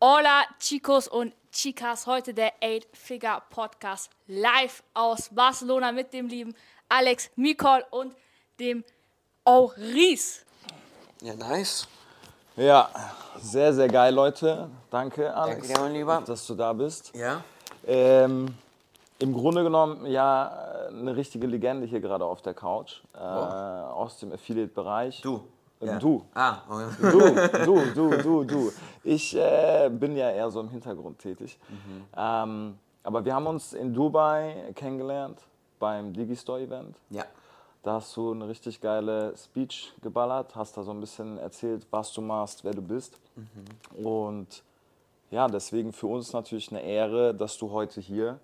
Hola Chicos und Chicas, heute der 8-Figure Podcast live aus Barcelona mit dem lieben Alex Mikol und dem Auris. Ja, nice. Ja, sehr, sehr geil, Leute. Danke, Alex, Danke mein Lieber. dass du da bist. Ja? Ähm, Im Grunde genommen, ja, eine richtige Legende hier gerade auf der Couch. Äh, aus dem Affiliate-Bereich. Du. Ja. Du. Ah, oh, Du, du, du, du, du. Ich äh, bin ja eher so im Hintergrund tätig. Mhm. Ähm, aber wir haben uns in Dubai kennengelernt beim Digistore-Event. ja. Da hast du eine richtig geile Speech geballert, hast da so ein bisschen erzählt, was du machst, wer du bist. Und ja, deswegen für uns natürlich eine Ehre, dass du heute hier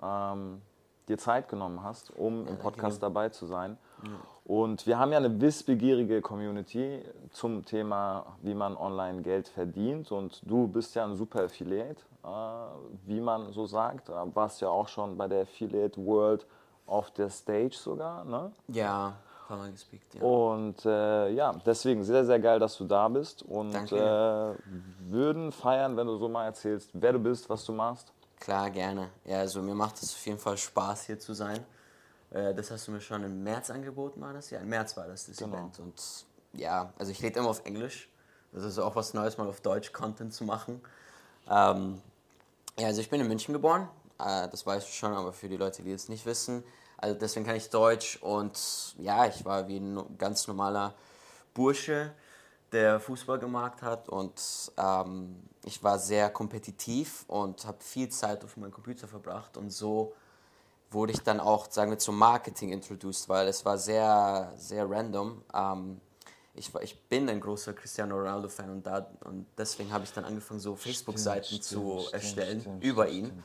ähm, dir Zeit genommen hast, um im Podcast dabei zu sein. Und wir haben ja eine wissbegierige Community zum Thema, wie man online Geld verdient. Und du bist ja ein super Affiliate, äh, wie man so sagt. Äh, Warst ja auch schon bei der Affiliate World auf der Stage sogar. Ne? Ja, gespeakt, ja. Und äh, ja, deswegen sehr, sehr geil, dass du da bist. Und Danke. äh, würden feiern, wenn du so mal erzählst, wer du bist, was du machst. Klar, gerne. Ja, also mir macht es auf jeden Fall Spaß, hier zu sein. Äh, Das hast du mir schon im März angeboten, war das? Ja, im März war das, das Genau. Event. Und ja, also ich rede immer auf Englisch. Das ist auch was Neues, mal auf Deutsch Content zu machen. Ähm, ja, also ich bin in München geboren. Äh, das weißt du schon, aber für die Leute, die es nicht wissen. Also deswegen kann ich Deutsch und ja, ich war wie ein ganz normaler Bursche, der Fußball gemacht hat und ähm, ich war sehr kompetitiv und habe viel Zeit auf meinem Computer verbracht und so wurde ich dann auch, sagen wir, zum Marketing introduced, weil es war sehr, sehr random. Ähm, ich, war, ich bin ein großer Cristiano Ronaldo-Fan und, da, und deswegen habe ich dann angefangen, so Facebook-Seiten zu stimmt, erstellen stimmt, über stimmt, ihn.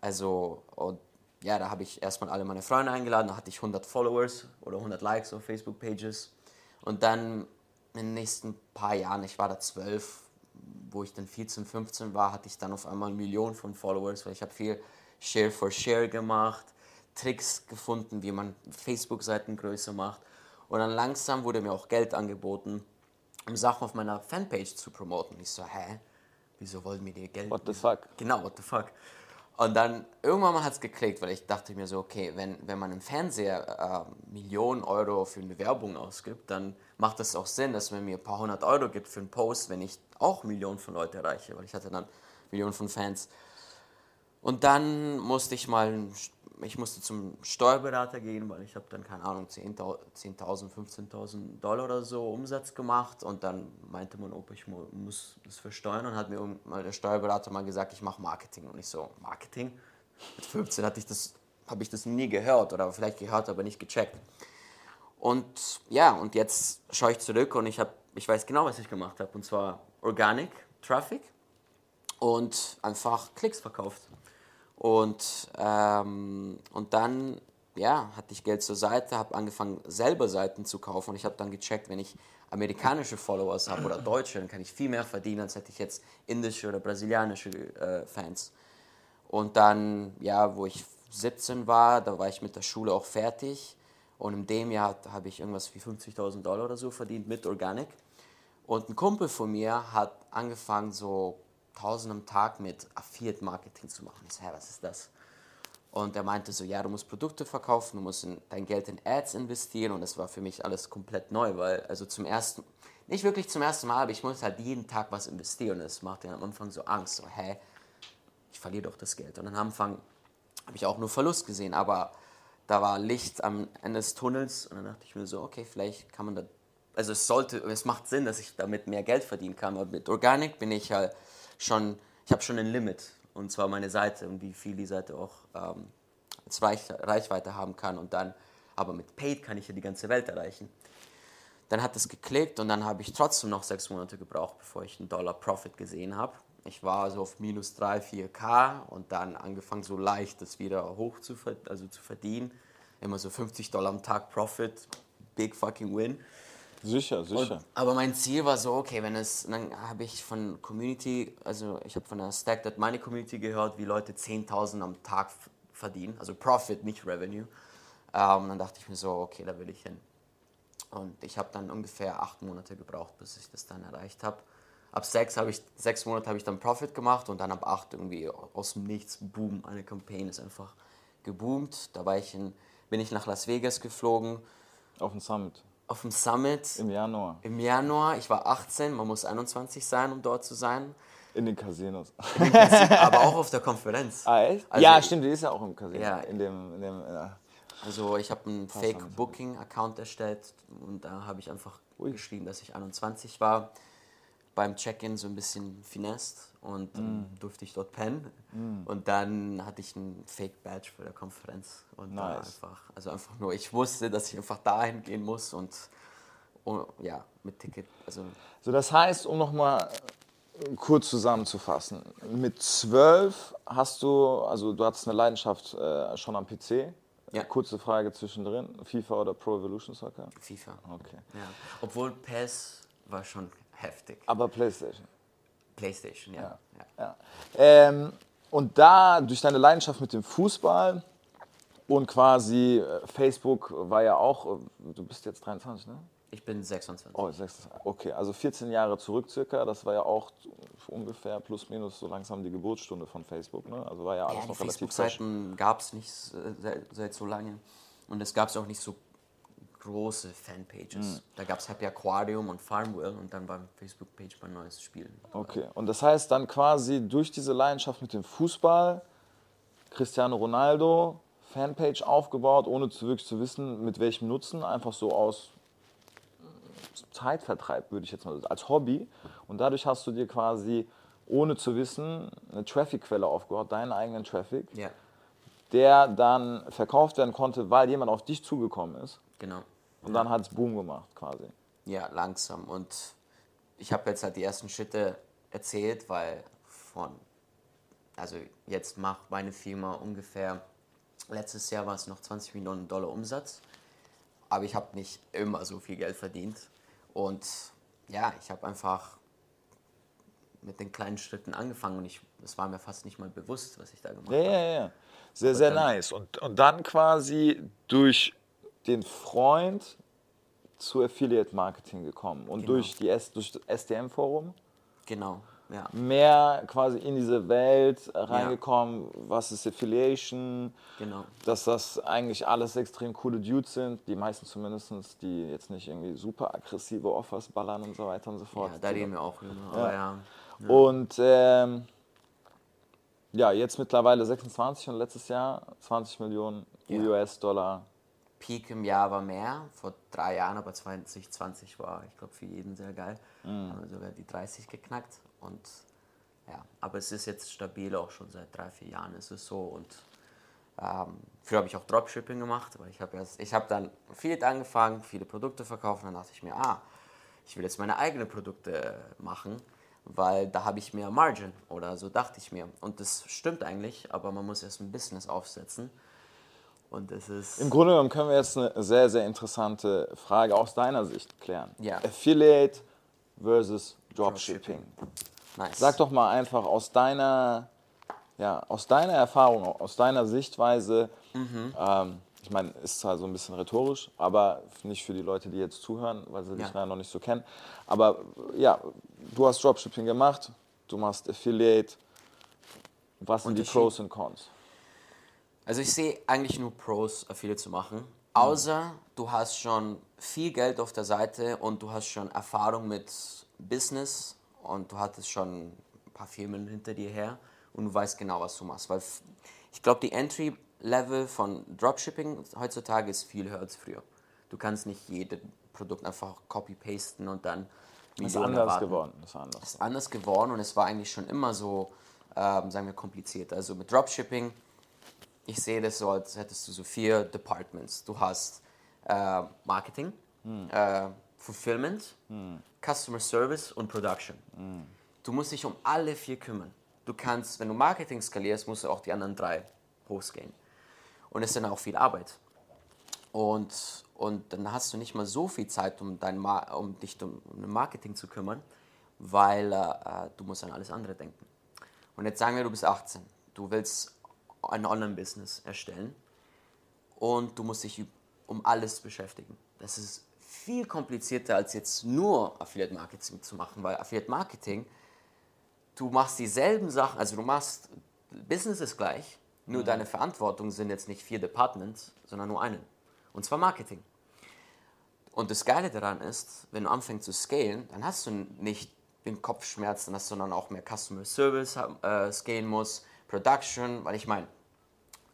Also, und ja, da habe ich erstmal alle meine Freunde eingeladen, da hatte ich 100 Followers oder 100 Likes auf Facebook-Pages. Und dann in den nächsten paar Jahren, ich war da 12, wo ich dann 14, 15 war, hatte ich dann auf einmal Millionen von Followers, weil ich habe viel Share for Share gemacht, Tricks gefunden, wie man Facebook-Seiten größer macht. Und dann langsam wurde mir auch Geld angeboten, um Sachen auf meiner Fanpage zu promoten. Ich so, hä? Wieso wollen mir die Geld? What the fuck? Genau, what the fuck. Und dann irgendwann mal hat es geklickt, weil ich dachte mir so, okay, wenn, wenn man im Fernseher äh, Millionen Euro für eine Werbung ausgibt, dann macht es auch Sinn, dass man mir ein paar hundert Euro gibt für einen Post, wenn ich auch Millionen von Leuten erreiche, weil ich hatte dann Millionen von Fans. Und dann musste ich mal, ich musste zum Steuerberater gehen, weil ich habe dann, keine Ahnung, 10.000, 10.000, 15.000 Dollar oder so Umsatz gemacht. Und dann meinte man, ob ich mu- muss das versteuern. Und hat mir mal der Steuerberater mal gesagt, ich mache Marketing. Und ich so, Marketing? Mit 15 hatte ich das, habe ich das nie gehört oder vielleicht gehört, aber nicht gecheckt. Und ja, und jetzt schaue ich zurück und ich, hab, ich weiß genau, was ich gemacht habe. Und zwar Organic Traffic und einfach Klicks verkauft. Und, ähm, und dann ja, hatte ich Geld zur Seite, habe angefangen selber Seiten zu kaufen und ich habe dann gecheckt, wenn ich amerikanische Followers habe oder deutsche, dann kann ich viel mehr verdienen, als hätte ich jetzt indische oder brasilianische äh, Fans. Und dann, ja, wo ich 17 war, da war ich mit der Schule auch fertig. Und in dem Jahr habe ich irgendwas wie 50.000 Dollar oder so verdient mit Organic. Und ein Kumpel von mir hat angefangen, so 1000 am Tag mit Affiliate-Marketing zu machen. Ich so, hä, was ist das? Und er meinte so, ja, du musst Produkte verkaufen, du musst in, dein Geld in Ads investieren. Und das war für mich alles komplett neu, weil, also zum ersten, nicht wirklich zum ersten Mal, aber ich musste halt jeden Tag was investieren. Und das machte mir am Anfang so Angst, so, hä, ich verliere doch das Geld. Und am Anfang habe ich auch nur Verlust gesehen, aber da war Licht am Ende des Tunnels und dann dachte ich mir so, okay, vielleicht kann man da, also es sollte, es macht Sinn, dass ich damit mehr Geld verdienen kann, aber mit Organic bin ich halt schon, ich habe schon ein Limit und zwar meine Seite und wie viel die Seite auch ähm, als Reich, Reichweite haben kann und dann, aber mit Paid kann ich ja die ganze Welt erreichen. Dann hat es geklickt und dann habe ich trotzdem noch sechs Monate gebraucht, bevor ich einen Dollar Profit gesehen habe. Ich war so auf minus 3, 4K und dann angefangen so leicht das wieder hoch zu, also zu verdienen. Immer so 50 Dollar am Tag Profit, big fucking win. Sicher, sicher. Und, aber mein Ziel war so, okay, wenn es, dann habe ich von Community, also ich habe von der Stack That Money Community gehört, wie Leute 10.000 am Tag verdienen, also Profit, nicht Revenue. Ähm, dann dachte ich mir so, okay, da will ich hin. Und ich habe dann ungefähr acht Monate gebraucht, bis ich das dann erreicht habe. ab sechs habe ich, sechs Monate habe ich dann Profit gemacht und dann ab acht irgendwie aus dem Nichts, boom, eine Campaign ist einfach geboomt. Da war ich in, bin ich nach Las Vegas geflogen, Auf dem Summit. Auf dem Summit Im Januar. im Januar. Ich war 18, man muss 21 sein, um dort zu sein. In den Casinos. aber auch auf der Konferenz. ah, echt? Also ja, stimmt, die ist ja auch im Casino. Ja. In dem, in dem, ja. Also ich habe einen. Fake-Booking-Account erstellt und da habe ich einfach geschrieben, dass ich 21 war. Beim Check-in so ein bisschen finest und dann Mm. durfte ich dort pennen. Und dann hatte ich einen Fake-Badge für der Konferenz. Und Nice. einfach, also einfach nur, ich wusste, dass ich einfach dahin gehen muss und, und ja, mit Ticket, also So, das heißt, um nochmal kurz zusammenzufassen, mit zwölf hast du, also du hattest eine Leidenschaft äh, schon am PC. Ja. Kurze Frage zwischendrin, FIFA oder Pro Evolution Soccer? FIFA. Okay. Ja. Obwohl PES war schon heftig. Aber Playstation. Playstation, ja. ja. Ja. Ähm, und da, durch deine Leidenschaft mit dem Fußball und quasi äh, Facebook war ja auch, äh, du bist jetzt 23, ne? Ich bin 26. Oh, 26. Okay, also 14 Jahre zurück circa, das war ja auch ungefähr plus minus so langsam die Geburtsstunde von Facebook, ne? Also war ja alles Ja, noch relativ frisch. Facebook-Seiten gab es nicht seit, seit so lange. Und es gab auch nicht so große Fanpages. Hm. Da gab es Happy Aquarium und Farmville und dann war Facebook-Page mein neues Spiel. Okay, und das heißt dann quasi durch diese Leidenschaft mit dem Fußball, Cristiano Ronaldo, Fanpage aufgebaut, ohne zu wirklich zu wissen, mit welchem Nutzen, einfach so aus äh, Zeitvertreib, würde ich jetzt mal sagen, als Hobby. Und dadurch hast du dir quasi, ohne zu wissen, eine Traffic-Quelle aufgebaut, deinen eigenen Traffic, Ja, der dann verkauft werden konnte, weil jemand auf dich zugekommen ist. genau. Und dann hat es Boom gemacht quasi. Ja, langsam. Und ich habe jetzt halt die ersten Schritte erzählt, weil von, also jetzt macht meine Firma ungefähr, letztes Jahr war es noch 20 Millionen Dollar Umsatz, aber ich habe nicht immer so viel Geld verdient. Und ja, ich habe einfach mit den kleinen Schritten angefangen und ich, es war mir fast nicht mal bewusst, was ich da gemacht Ja, habe. ja, ja. Sehr, sehr nice. Und, und dann quasi durch den Freund zu Affiliate Marketing gekommen und Genau. durch, die S, durch das SDM-Forum Genau, ja. mehr quasi in diese Welt reingekommen, was ist Affiliation, Genau. dass das eigentlich alles extrem coole Dudes sind, die meisten zumindest, die jetzt nicht irgendwie super aggressive Offers ballern und so weiter und so fort. Ja, da reden wir auch drüber. Aber ja. Und ähm, ja, jetzt mittlerweile 26 und letztes Jahr 20 Millionen Ja. US-Dollar. Peak im Jahr war mehr, vor drei Jahren, aber 2020 war, ich glaube, für jeden sehr geil. Haben wir sogar die 30 geknackt. Und ja, aber es ist jetzt stabil, auch schon seit drei, vier Jahren ist es so. Und ähm, früher habe ich auch Dropshipping gemacht, aber ich habe erst, ich habe dann viel angefangen, viele Produkte verkauft. Und dann dachte ich mir, ah, ich will jetzt meine eigenen Produkte machen, weil da habe ich mehr Margin oder so dachte ich mir. Und das stimmt eigentlich, aber man muss erst ein Business aufsetzen. Und es ist. Im Grunde genommen können wir jetzt eine sehr, sehr interessante Frage aus deiner Sicht klären. Ja. Affiliate versus Dropshipping. Nice. Sag doch mal einfach aus deiner, ja, aus deiner Erfahrung, aus deiner Sichtweise, Mhm. ähm, ich meine, ist zwar so ein bisschen rhetorisch, aber nicht für die Leute, die jetzt zuhören, weil sie dich Ja. noch nicht so kennen. Aber ja, du hast Dropshipping gemacht, du machst Affiliate. Was sind die Pros und Cons? Also ich sehe eigentlich nur Pros, Affiliate zu machen. Außer du hast schon viel Geld auf der Seite und du hast schon Erfahrung mit Business und du hattest schon ein paar Firmen hinter dir her und du weißt genau, was du machst. Weil ich glaube, die Entry-Level von Dropshipping heutzutage ist viel höher als früher. Du kannst nicht jedes Produkt einfach copy-pasten und dann Das ist anders erwarten geworden. Das ist anders. ist anders geworden und es war eigentlich schon immer so, ähm, sagen wir, kompliziert. Also mit Dropshipping, ich sehe das so, als hättest du so vier Departments. Du hast äh, Marketing, äh, Fulfillment, Customer Service und Production. Du musst dich um alle vier kümmern. Du kannst, wenn du Marketing skalierst, musst du auch die anderen drei hochscalen. Und es ist dann auch viel Arbeit. Und, und dann hast du nicht mal so viel Zeit, um, dein um dich um, um Marketing zu kümmern, weil äh, du musst an alles andere denken. Und jetzt sagen wir, du bist 18, du willst ein Online-Business erstellen und du musst dich um alles beschäftigen. Das ist viel komplizierter als jetzt nur Affiliate Marketing zu machen, weil Affiliate Marketing, du machst dieselben Sachen, also du machst, Business ist gleich, nur mhm. deine Verantwortung sind jetzt nicht vier Departments, sondern nur einen. Und zwar Marketing. Und das Geile daran ist, wenn du anfängst zu scalen, dann hast du nicht den Kopfschmerzen, dass du dann auch mehr Customer Service äh, scalen musst, Production, weil ich meine,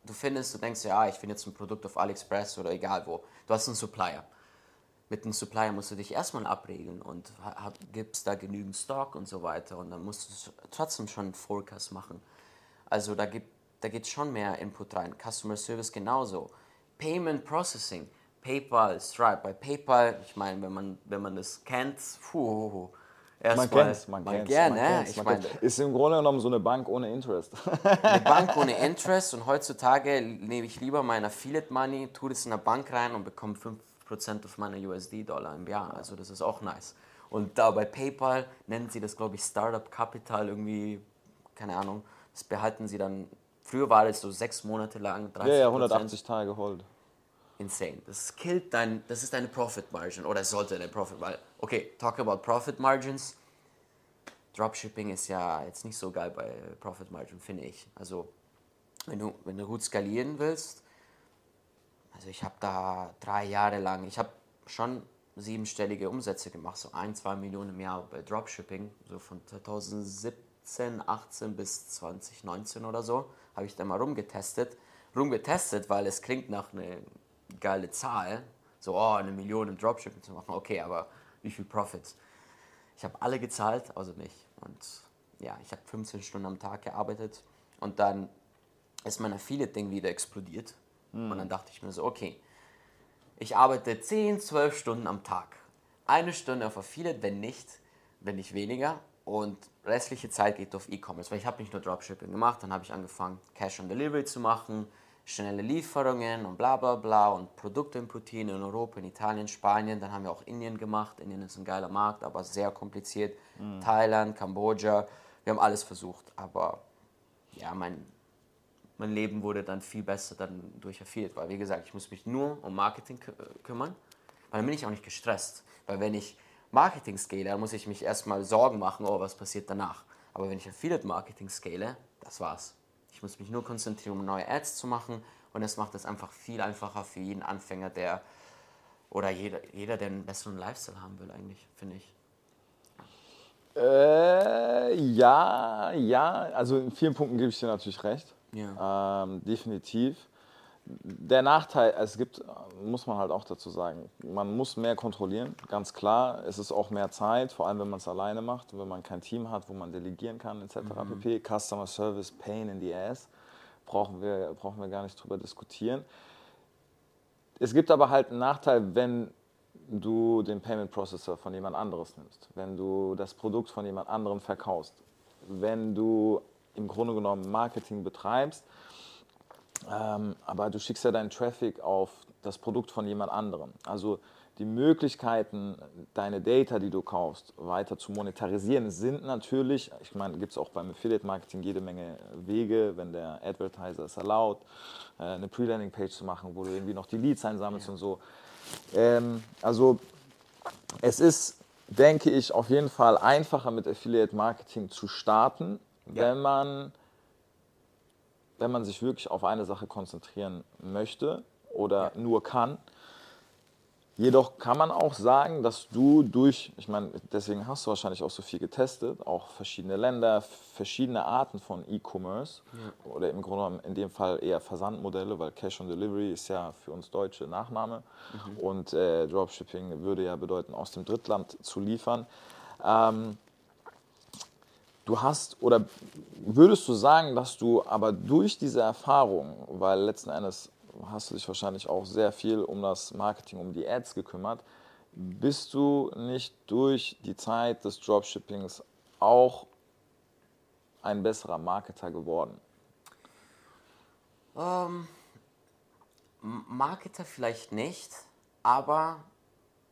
du findest, du denkst, ja, ich finde jetzt ein Produkt auf AliExpress oder egal wo, du hast einen Supplier. Mit einem Supplier musst du dich erstmal abregeln und gibst da genügend Stock und so weiter und dann musst du trotzdem schon einen Forecast machen. Also da, gibt, da geht schon mehr Input rein. Customer Service genauso. Payment Processing, PayPal, Stripe. Bei PayPal, ich meine, wenn man, wenn man das kennt, puh, Erst man kennt es, man kennt es. Ne? Ich mein, ist im Grunde genommen so eine Bank ohne Interest. Eine Bank ohne Interest und heutzutage nehme ich lieber mein Affiliate Money, tue das in eine Bank rein und bekomme 5% auf meine USD-Dollar im Jahr. Also das ist auch nice. Und da bei PayPal nennen sie das, glaube ich, Startup Capital irgendwie, keine Ahnung, das behalten sie dann, früher war das so sechs Monate lang, 30 Ja, ja, 180 Tage hold. Insane. Das killt dein, das ist deine Profit Margin oder sollte deine Profit, weil okay, talk about Profit Margins. Dropshipping ist ja jetzt nicht so geil bei Profit Margin, finde ich. Also, wenn du, wenn du gut skalieren willst, also ich habe da drei Jahre lang, ich habe schon siebenstellige Umsätze gemacht, so ein, zwei Millionen im Jahr bei Dropshipping, so von 2017, 18 bis 2019 oder so, habe ich da mal rumgetestet. Rumgetestet, weil es klingt nach einer geile Zahl, so oh, eine Million im Dropshipping zu machen, okay, aber wie viel Profits. Ich habe alle gezahlt, außer mich. Und ja, ich habe 15 Stunden am Tag gearbeitet und dann ist mein Affiliate-Ding wieder explodiert. Mhm. Und dann dachte ich mir so, okay, ich arbeite 10, 12 Stunden am Tag. Eine Stunde auf Affiliate, wenn nicht, wenn nicht weniger. Und restliche Zeit geht auf E-Commerce, weil ich habe nicht nur Dropshipping gemacht, dann habe ich angefangen, Cash on Delivery zu machen, schnelle Lieferungen und bla bla bla und Produkte importieren in Europa, in Italien, Spanien. Dann haben wir auch Indien gemacht. Indien ist ein geiler Markt, aber sehr kompliziert. Mhm. Thailand, Kambodscha. Wir haben alles versucht, aber ja, mein, mein Leben wurde dann viel besser dann durch Affiliate, weil wie gesagt, ich muss mich nur um Marketing kü kümmern, weil dann bin ich auch nicht gestresst. Weil wenn ich Marketing scale, dann muss ich mich erstmal Sorgen machen, oh, was passiert danach. Aber wenn ich Affiliate Marketing scale, das war's. Ich muss mich nur konzentrieren, um neue Ads zu machen und das macht es einfach viel einfacher für jeden Anfänger, der oder jeder, jeder der einen besseren Lifestyle haben will, eigentlich, finde ich. Äh, ja, ja, also in vielen Punkten gebe ich dir natürlich recht. Ja. Ähm, definitiv der Nachteil, es gibt, muss man halt auch dazu sagen, man muss mehr kontrollieren, ganz klar. Es ist auch mehr Zeit, vor allem wenn man es alleine macht, wenn man kein Team hat, wo man delegieren kann, etc. Mhm. pp. Customer Service, Pain in the Ass, brauchen wir, brauchen wir gar nicht drüber diskutieren. Es gibt aber halt einen Nachteil, wenn du den Payment Processor von jemand anderes nimmst, wenn du das Produkt von jemand anderem verkaufst, wenn du im Grunde genommen Marketing betreibst ähm, aber du schickst ja deinen Traffic auf das Produkt von jemand anderem. Also die Möglichkeiten, deine Data, die du kaufst, weiter zu monetarisieren, sind natürlich, ich meine, gibt es auch beim Affiliate Marketing jede Menge Wege, wenn der Advertiser es erlaubt, äh, eine Pre-Landing-Page zu machen, wo du irgendwie noch die Leads einsammelst ja. und so. Ähm, also es ist, denke ich, auf jeden Fall einfacher mit Affiliate Marketing zu starten, ja. wenn man wenn man sich wirklich auf eine Sache konzentrieren möchte oder ja. nur kann. Jedoch kann man auch sagen, dass du durch, ich meine, deswegen hast du wahrscheinlich auch so viel getestet, auch verschiedene Länder, verschiedene Arten von E-Commerce ja. oder im Grunde genommen in dem Fall eher Versandmodelle, weil Cash on Delivery ist ja für uns Deutsche Nachname mhm. und äh, Dropshipping würde ja bedeuten, aus dem Drittland zu liefern. Ähm, Du hast oder würdest du sagen, dass du aber durch diese Erfahrung, weil letzten Endes hast du dich wahrscheinlich auch sehr viel um das Marketing, um die Ads gekümmert, bist du nicht durch die Zeit des Dropshippings auch ein besserer Marketer geworden? Ähm, Marketer vielleicht nicht, aber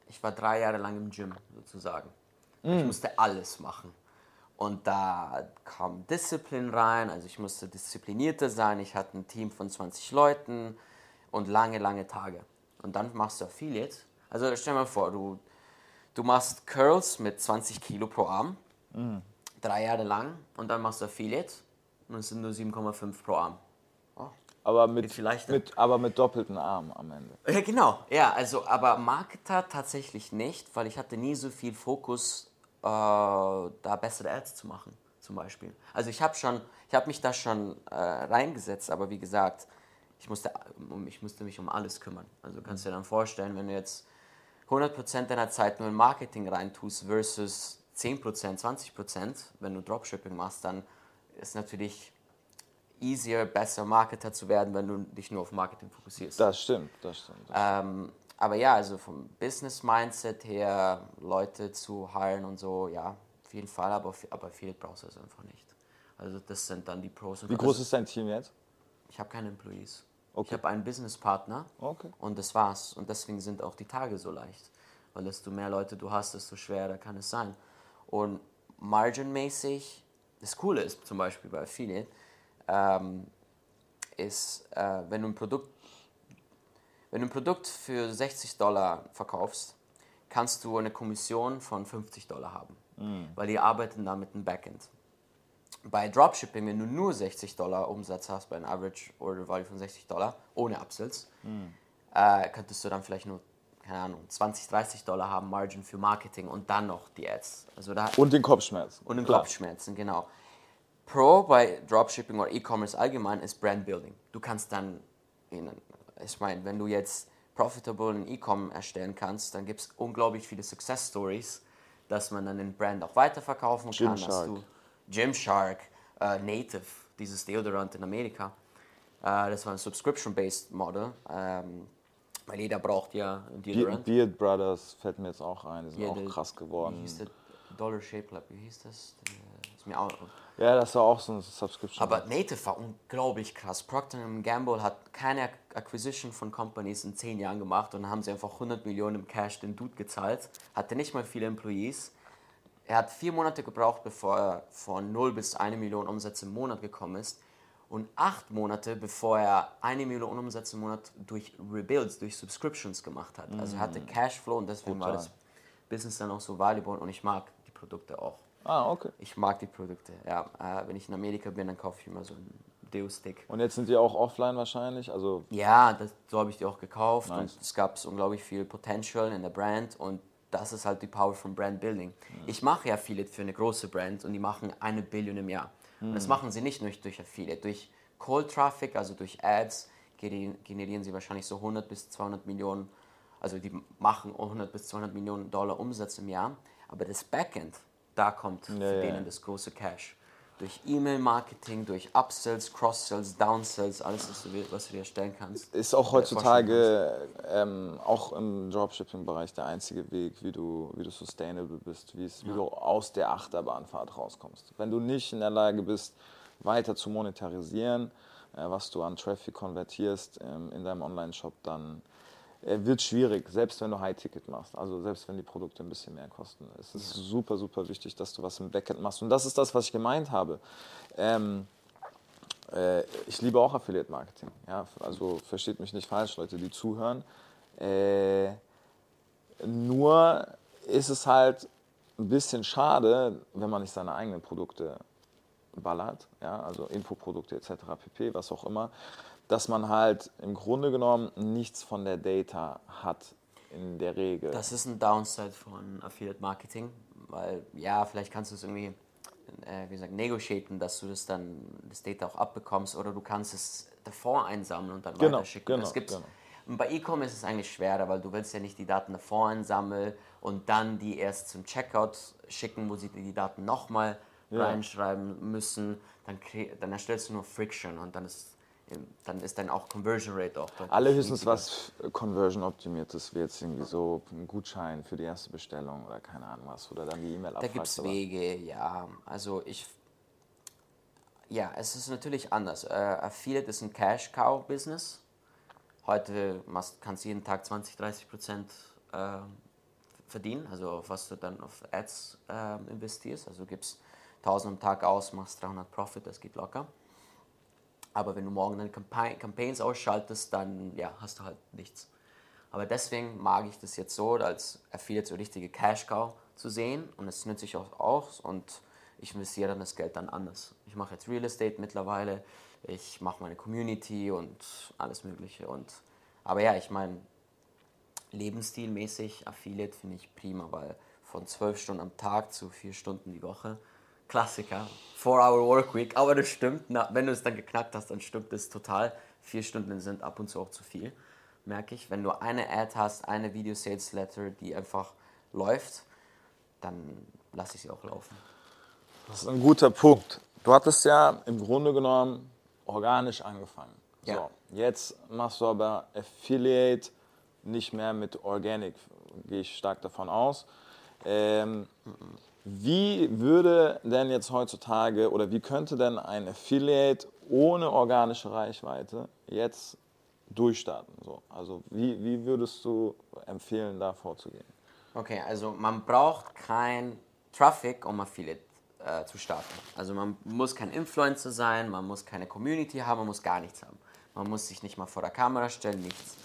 ich war drei Jahre lang im Gym sozusagen. Mm. Ich musste alles machen. Und da kam Disziplin rein, also ich musste disziplinierter sein. Ich hatte ein Team von 20 Leuten und lange, lange Tage. Und dann machst du Affiliate. Also stell dir mal vor, du, du machst Curls mit 20 Kilo pro Arm, drei Jahre lang und dann machst du Affiliate und es sind nur 7,5 pro Arm. Oh. Aber mit, mit, aber mit doppelten Armen am Ende. Ja, genau. Ja, also, aber Marketer tatsächlich nicht, weil ich hatte nie so viel Fokus, äh, da bessere Ads zu machen, zum Beispiel. Also ich habe schon, ich habe mich da schon äh, reingesetzt, aber wie gesagt, ich musste, ich musste mich um alles kümmern. Also du kannst dir dann vorstellen, wenn du jetzt 100% deiner Zeit nur in Marketing reintust versus 10%, 20%, wenn du Dropshipping machst, dann ist natürlich easier, besser Marketer zu werden, wenn du dich nur auf Marketing fokussierst. Das stimmt, das stimmt. Ähm, aber ja, also vom Business-Mindset her, Leute zu heilen und so, ja, auf jeden Fall, aber, aber viel brauchst du es einfach nicht. Also das sind dann die Pros und Wie groß ist dein Team jetzt? Ich habe keine Employees. Ich Okay. habe einen Businesspartner Okay. und das war's. Und deswegen sind auch die Tage so leicht. Weil desto mehr Leute du hast, desto schwerer kann es sein. Und marginmäßig, das Coole ist zum Beispiel bei Affiliate, ähm, ist, äh, wenn du ein Produkt wenn du ein Produkt für 60 Dollar verkaufst, kannst du eine Kommission von 50 Dollar haben, weil die arbeiten da mit einem Backend. Bei Dropshipping, wenn du nur 60 Dollar Umsatz hast, bei einem Average Order Value von 60 Dollar, ohne Upsells, äh, könntest du dann vielleicht nur, keine Ahnung, 20, 30 Dollar haben Margin für Marketing und dann noch die Ads. Also da, Und den Kopfschmerzen. und den Klar. Kopfschmerzen, genau. Pro bei Dropshipping oder E-Commerce allgemein ist Brand Building. Du kannst dann, in, ich meine, wenn du jetzt profitable in E-Com erstellen kannst, dann gibt es unglaublich viele Success Stories, dass man dann den Brand auch weiterverkaufen kann. Dass Gymshark. du Gymshark, äh, Native, dieses Deodorant in Amerika, äh, das war ein Subscription-based Model, ähm, weil jeder braucht ja ein Be Deodorant. Beard Brothers fällt mir jetzt auch ein, die sind Ja, auch krass Wie geworden. hieß der Dollar Shape Lab? Wie hieß das? Der- Ist mir auch, Ja, das war auch so ein Subscription. Aber Native war unglaublich krass. Procter Gamble hat keine Acquisition von Companies in 10 Jahren gemacht und haben sie einfach 100 Millionen im Cash den Dude gezahlt. Hatte nicht mal viele Employees. Er hat vier Monate gebraucht, bevor er von 0 bis 1 Million Umsätze im Monat gekommen ist. Und acht Monate, bevor er eine Million Umsätze im Monat durch Rebuilds, durch Subscriptions gemacht hat. Also er hatte Cashflow und deswegen war Brutal. das Business dann auch so valuable und ich mag die Produkte auch. Ah, okay. Ich mag die Produkte, ja. Äh, wenn ich in Amerika bin, dann kaufe ich immer so einen Deo-Stick. Und jetzt sind die auch offline wahrscheinlich, also Ja, das, so habe ich die auch gekauft Nice. und es gab unglaublich viel Potential in der Brand und das ist halt die Power von Brand Building. Ich mache ja Affiliate für eine große Brand und die machen eine Billion im Jahr. Und das machen sie nicht nur durch Affiliate, durch Cold Traffic, also durch Ads, generieren sie wahrscheinlich so 100 bis 200 Millionen, also die machen 100 bis 200 Millionen Dollar Umsatz im Jahr. Aber das Backend, da kommt für ja. denen das große Cash. Durch E-Mail-Marketing, durch Upsells, Cross-Sells, Downsells, alles, was du, was du dir erstellen kannst. ist auch heutzutage ähm, auch im Dropshipping-Bereich der einzige Weg, wie du, wie du sustainable bist, wie, es, wie du aus der Achterbahnfahrt rauskommst. Wenn du nicht in der Lage bist, weiter zu monetarisieren, äh, was du an Traffic konvertierst ähm, in deinem Online-Shop, dann wird schwierig, selbst wenn du High-Ticket machst, also selbst wenn die Produkte ein bisschen mehr kosten. Es ist super, super wichtig, dass du was im Backend machst. Und das ist das, was ich gemeint habe. Ähm, äh, ich liebe auch Affiliate Marketing. Ja? Also versteht mich nicht falsch, Leute, die zuhören. Äh, nur ist es halt ein bisschen schade, wenn man nicht seine eigenen Produkte ballert, ja? also Infoprodukte etc., pp., was auch immer, dass man halt im Grunde genommen nichts von der Data hat in der Regel. Das ist ein Downside von Affiliate Marketing, weil ja, vielleicht kannst du es irgendwie, äh, wie gesagt, negotiaten, dass du das dann, das Data auch abbekommst oder du kannst es davor einsammeln und dann Genau, weiterschicken. genau, das gibt's. genau. Und bei E-Com ist es eigentlich schwerer, weil du willst ja nicht die Daten davor einsammeln und dann die erst zum Checkout schicken, wo sie die Daten nochmal Ja. reinschreiben müssen. Dann, dann erstellst du nur Friction und dann ist, dann ist dann auch Conversion Rate auch Alle höchstens was Conversion optimiert ist, wie jetzt irgendwie so ein Gutschein für die erste Bestellung oder keine Ahnung was oder dann die E-Mail Da gibt es Wege, ja. Also ich. Ja, es ist natürlich anders. Äh, Affiliate ist ein Cash-Cow-Business. Heute machst, kannst du jeden Tag 20, 30 Prozent äh, verdienen, also auf was du dann auf Ads äh, investierst. Also gibst 1000 am Tag aus, machst 300 Profit, das geht locker. Aber wenn du morgen dann Campa Campaigns ausschaltest, dann ja, hast du halt nichts. Aber deswegen mag ich das jetzt so, als Affiliate so richtige Cash-Cow zu sehen und es nützt sich auch aus und ich investiere dann das Geld dann anders. Ich mache jetzt Real Estate mittlerweile, ich mache meine Community und alles Mögliche. Und, aber ja, ich meine, lebensstilmäßig Affiliate finde ich prima, weil von zwölf Stunden am Tag zu vier Stunden die Woche, Klassiker, 4-Hour Workweek, aber das stimmt, na, wenn du es dann geknackt hast, dann stimmt es total. Vier Stunden sind ab und zu auch zu viel, merke ich. Wenn du eine Ad hast, eine Video Sales Letter, die einfach läuft, dann lasse ich sie auch laufen. Das ist ein guter Punkt. Du hattest ja im Grunde genommen organisch angefangen. Ja. So, jetzt machst du aber Affiliate nicht mehr mit Organic, gehe ich stark davon aus. Ähm, wie würde denn jetzt heutzutage oder wie könnte denn ein Affiliate ohne organische Reichweite jetzt durchstarten? So, also wie, wie würdest du empfehlen, da vorzugehen? Okay, also man braucht kein Traffic, um Affiliate äh, zu starten. Also man muss kein Influencer sein, man muss keine Community haben, man muss gar nichts haben. Man muss sich nicht mal vor der Kamera stellen, nichts.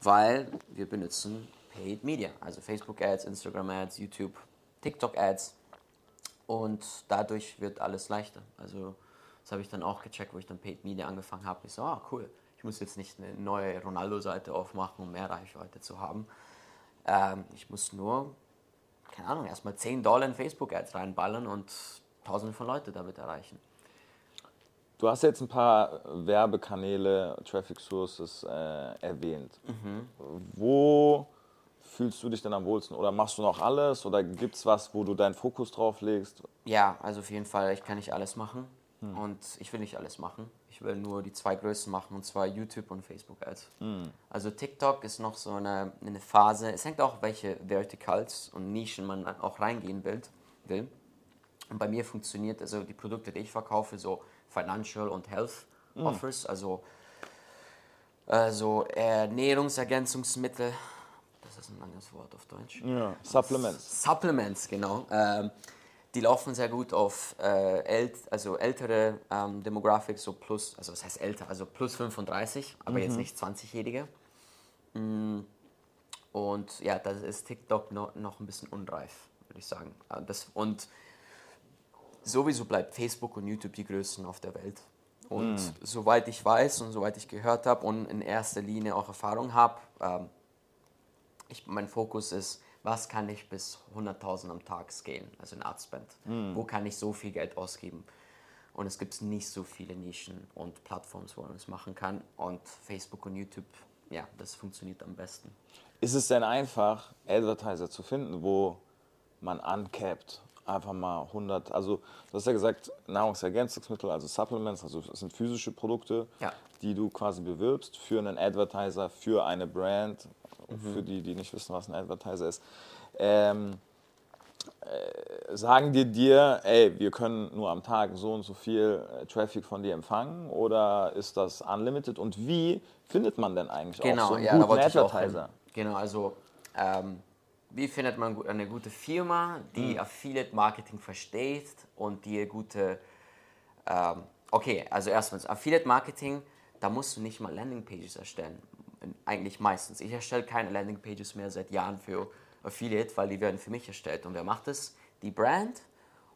Weil wir benutzen Paid Media, also Facebook Ads, Instagram Ads, YouTube, TikTok Ads. Und dadurch wird alles leichter. Also das habe ich dann auch gecheckt, wo ich dann Paid Media angefangen habe. Ich so, ah cool, ich muss jetzt nicht eine neue Ronaldo-Seite aufmachen, um mehr Reichweite zu haben. Ähm, ich muss nur, keine Ahnung, erstmal 10 Dollar in Facebook-Ads reinballern und tausende von Leuten damit erreichen. Du hast jetzt ein paar Werbekanäle, Traffic Sources äh, erwähnt. Wo fühlst du dich denn am wohlsten? Oder machst du noch alles? Oder gibt es was, wo du deinen Fokus drauf legst? Ja, also auf jeden Fall, ich kann nicht alles machen. Und ich will nicht alles machen. Ich will nur die zwei größten machen, und zwar YouTube und Facebook Ads. Also TikTok ist noch so eine, eine Phase. Es hängt auch, welche Verticals und Nischen man auch reingehen will. will. Und bei mir funktioniert also die Produkte, die ich verkaufe, so Financial und Health Offers, also äh, so Ernährungsergänzungsmittel. Das ist ein anderes Wort auf Deutsch. Ja. Supplements. Supplements, genau. Ähm, die laufen sehr gut auf äh, ält also ältere ähm, Demographics, so plus, also was heißt älter, also plus 35, aber jetzt nicht 20-Jährige. Mm, Und ja, das ist TikTok noch, noch ein bisschen unreif, würde ich sagen. Äh, Das, und sowieso bleibt Facebook und YouTube die größten auf der Welt. Und soweit ich weiß und soweit ich gehört habe und in erster Linie auch Erfahrung habe, ähm, ich, mein Fokus ist, was kann ich bis 100.000 am Tag scalen, also in Ad Spend. Wo kann ich so viel Geld ausgeben? Und es gibt nicht so viele Nischen und Plattformen, wo man das machen kann. Und Facebook und YouTube, ja, das funktioniert am besten. Ist es denn einfach, Advertiser zu finden, wo man uncapped einfach mal 100, also du hast ja gesagt, Nahrungsergänzungsmittel, also Supplements, also das sind physische Produkte, Ja. die du quasi bewirbst für einen Advertiser, für eine Brand, für die, die nicht wissen, was ein Advertiser ist. Ähm, äh, sagen die dir, ey, wir können nur am Tag so und so viel äh, Traffic von dir empfangen oder ist das unlimited und wie findet man denn eigentlich auch so einen Genau, ja, guten. Advertiser? Genau, also ähm, wie findet man eine gute Firma, die Affiliate Marketing versteht und die gute, ähm, okay, also erstens, Affiliate Marketing, da musst du nicht mal Landing Pages erstellen, eigentlich meistens. Ich erstelle keine Landing Pages mehr seit Jahren für Affiliate, weil die werden für mich erstellt. Und wer macht das? Die Brand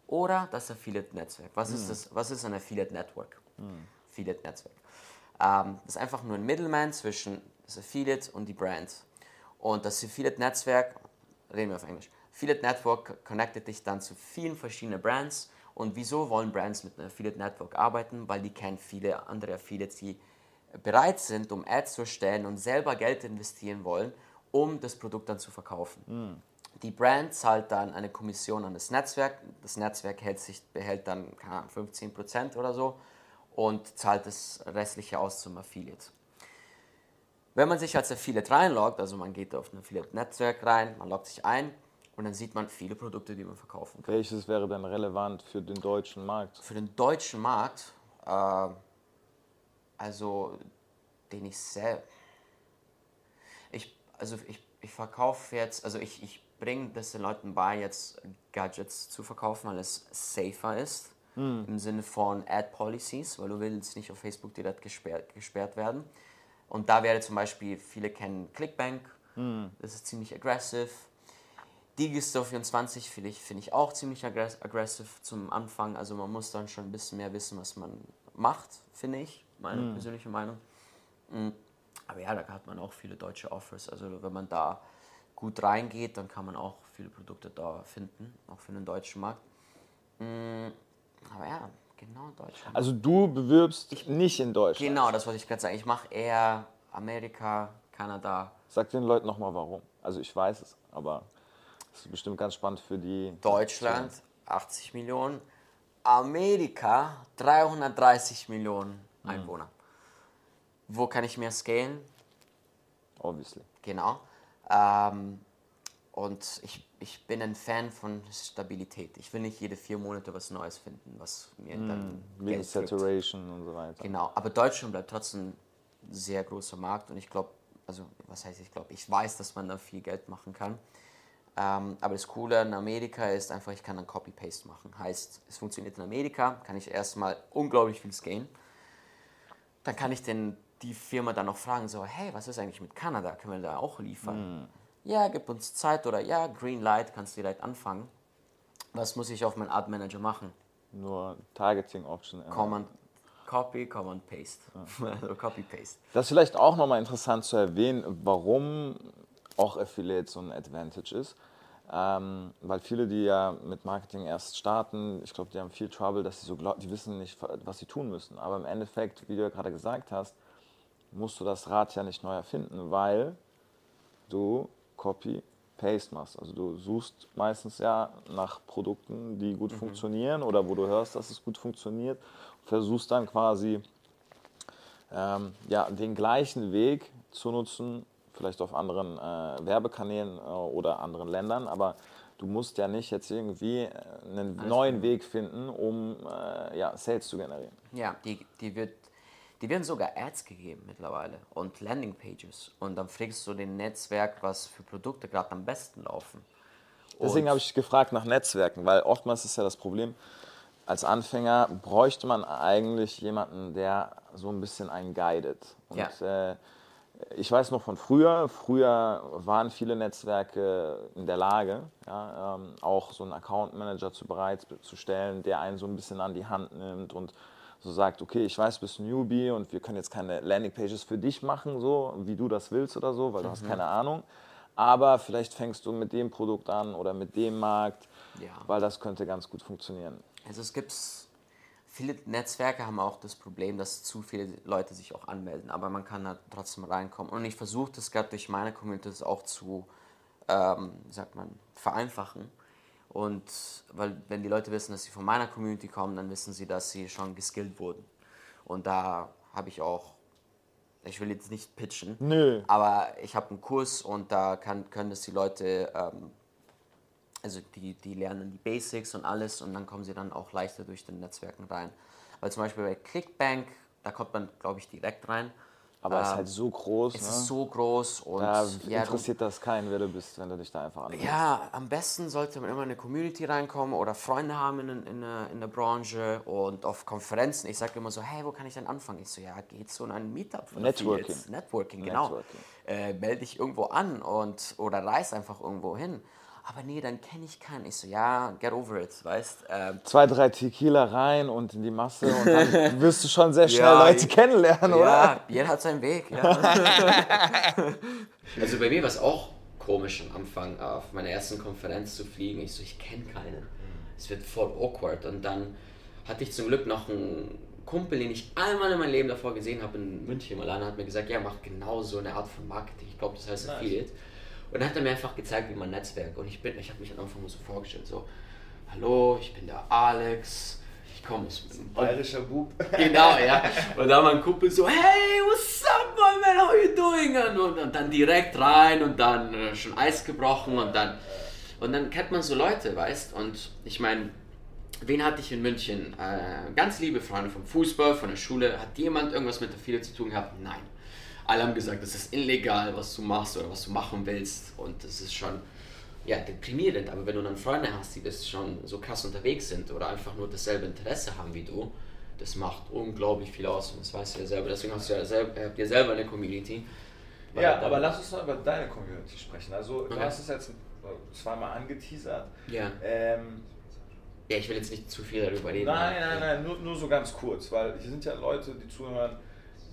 oder das Affiliate Netzwerk. Was ist das? Was ist ein Affiliate Network? Affiliate Netzwerk. Ähm, das ist einfach nur ein Middleman zwischen das Affiliate und die Brand. Und das Affiliate Netzwerk, reden wir auf Englisch, Affiliate Network connectet dich dann zu vielen verschiedenen Brands. Und wieso wollen Brands mit einem Affiliate Network arbeiten? Weil die kennen viele andere Affiliates, die bereit sind, um Ads zu erstellen und selber Geld investieren wollen, um das Produkt dann zu verkaufen. Die Brand zahlt dann eine Kommission an das Netzwerk. Das Netzwerk hält sich, behält dann keine Ahnung, 15% oder so und zahlt das restliche aus zum Affiliate. Wenn man sich als Affiliate reinloggt, also man geht auf ein Affiliate-Netzwerk rein, man loggt sich ein und dann sieht man viele Produkte, die man verkaufen kann. Welches wäre denn relevant für den deutschen Markt? Für den deutschen Markt, äh, also den ich sehr, ich, also ich, ich verkaufe jetzt, also ich, ich bringe das den Leuten bei, jetzt Gadgets zu verkaufen, weil es safer ist. Im Sinne von Ad Policies, weil du willst nicht auf Facebook direkt gesperrt, gesperrt werden. Und da wäre zum Beispiel, viele kennen Clickbank, das ist ziemlich aggressive. Digistore 24 finde ich, find ich auch ziemlich aggress aggressive zum Anfang. Also man muss dann schon ein bisschen mehr wissen, was man macht, finde ich, meine persönliche Meinung. Mm. Aber ja, da hat man auch viele deutsche Offers. Also wenn man da gut reingeht, dann kann man auch viele Produkte da finden, auch für den deutschen Markt. Mm, Aber ja, genau Deutschland. Also du bewirbst nicht in Deutschland. Genau, das wollte ich gerade sagen. Ich mache eher Amerika, Kanada, Sag den Leuten nochmal warum. Also ich weiß es, aber es ist bestimmt ganz spannend für die. Deutschland 80 Millionen, Amerika 330 Millionen Einwohner. Wo kann ich mehr scalen? Obviously. Genau. Ähm, und ich, ich bin ein Fan von Stabilität. Ich will nicht jede vier Monate was Neues finden, was mir dann Wegen gibt. Saturation und so weiter. Genau, aber Deutschland bleibt trotzdem ein sehr großer Markt und ich glaube, also was heißt ich glaube, ich weiß, dass man da viel Geld machen kann. Ähm, aber das Coole in Amerika ist einfach, ich kann dann Copy-Paste machen. Heißt, es funktioniert in Amerika, kann ich erstmal unglaublich viel scalen. Dann kann ich den, die Firma dann noch fragen, so, hey, was ist eigentlich mit Kanada? Können wir da auch liefern? Ja, gib uns Zeit oder ja, Green Light, kannst du direkt anfangen. Was muss ich auf meinen Ad Manager machen? Nur Targeting Option. ja. Command Copy, Command Paste. also Copy Paste. Das ist vielleicht auch nochmal interessant zu erwähnen, warum auch Affiliate so ein Advantage ist. Ähm, weil viele, die ja mit Marketing erst starten, ich glaube, die haben viel Trouble, dass sie so glaub, die wissen nicht, was sie tun müssen. Aber im Endeffekt, wie du ja gerade gesagt hast, musst du das Rad ja nicht neu erfinden, weil du Copy Paste machst. Also du suchst meistens ja nach Produkten, die gut funktionieren oder wo du hörst, dass es gut funktioniert, versuchst dann quasi ähm, ja, den gleichen Weg zu nutzen, vielleicht auf anderen äh, Werbekanälen äh, oder anderen Ländern, aber du musst ja nicht jetzt irgendwie äh, einen neuen Weg finden, um äh, ja, Sales zu generieren. Ja, die, die, wird, die werden sogar Ads gegeben mittlerweile und Landingpages. Und dann fragst du den Netzwerk, was für Produkte gerade am besten laufen. Deswegen habe ich gefragt nach Netzwerken, weil oftmals ist ja das Problem, als Anfänger bräuchte man eigentlich jemanden, der so ein bisschen einen guidet. Und äh, ich weiß noch von früher, früher waren viele Netzwerke in der Lage, ja, ähm, auch so einen Account Manager zu bereitzustellen, der einen so ein bisschen an die Hand nimmt und so sagt, okay, ich weiß, du bist ein Newbie und wir können jetzt keine Landingpages für dich machen, so wie du das willst oder so, weil du hast keine Ahnung. Aber vielleicht fängst du mit dem Produkt an oder mit dem Markt, Ja. weil das könnte ganz gut funktionieren. Also es gibt viele Netzwerke haben auch das Problem, dass zu viele Leute sich auch anmelden, aber man kann da trotzdem reinkommen. Und ich versuche das gerade durch meine Community auch zu, ähm, sagt man, vereinfachen. Und weil wenn die Leute wissen, dass sie von meiner Community kommen, dann wissen sie, dass sie schon geskillt wurden. Und da habe ich auch, ich will jetzt nicht pitchen, Nö. aber ich habe einen Kurs und da kann, können das die Leute ähm, also die, die lernen die Basics und alles und dann kommen sie dann auch leichter durch den Netzwerken rein. Weil zum Beispiel bei Clickbank, da kommt man, glaube ich, direkt rein. Aber es ist Ähm, halt so groß, Es ne? ist so groß und da ja, du, interessiert das keinen, wer du bist, wenn du dich da einfach anmeldest. ja, am besten sollte man immer in eine Community reinkommen oder Freunde haben in, in, der, in der Branche und auf Konferenzen. Ich sage immer so, hey, wo kann ich denn anfangen? Ich so, ja, geh zu einem Meetup. von Networking. Networking, genau. Networking. Äh, melde dich irgendwo an und, oder reis einfach irgendwo hin. Aber nee, dann kenne ich keinen. Ich so, ja, get over it, weißt ähm, Zwei, drei Tequila rein und in die Masse und dann wirst du schon sehr schnell Ja, Leute ich- kennenlernen, oder? Ja, jeder hat seinen Weg. Ja. also bei mir war es auch komisch am Anfang, auf meiner ersten Konferenz zu fliegen. Ich so, ich kenne keinen. Es wird voll awkward. Und dann hatte ich zum Glück noch einen Kumpel, den ich einmal in meinem Leben davor gesehen habe in München. Mal einer hat mir gesagt, ja, mach genau so eine Art von Marketing. Ich glaube, das heißt Affiliate. Und dann hat er mir einfach gezeigt, wie man Netzwerk. Und ich bin, ich habe mich am Anfang so vorgestellt, so, hallo, ich bin der Alex. Ich komme aus Bayerischer Bub. Genau, ja. Und dann mein Kumpel so, hey, what's up, my man, how you doing? Und, und dann direkt rein und dann äh, schon Eis gebrochen und dann, und dann kennt man so Leute, weißt? Und ich meine, wen hatte ich in München? Äh, ganz liebe Freunde vom Fußball, von der Schule. Hat jemand irgendwas mit der Affiliate zu tun gehabt? Nein. Alle haben gesagt, das ist illegal, was du machst oder was du machen willst. Und das ist schon ja, deprimierend. Aber wenn du dann Freunde hast, die das schon so krass unterwegs sind oder einfach nur dasselbe Interesse haben wie du, das macht unglaublich viel aus und das weißt du ja selber. Deswegen hast du ja selber, habt ihr selber eine Community. Ja, aber lass uns mal über deine Community sprechen. Also du okay. hast es jetzt zweimal angeteasert. Ja. Ähm, ja, ich will jetzt nicht zu viel darüber reden. Nein, nein, nein, nur, nur so ganz kurz, weil hier sind ja Leute, die zuhören,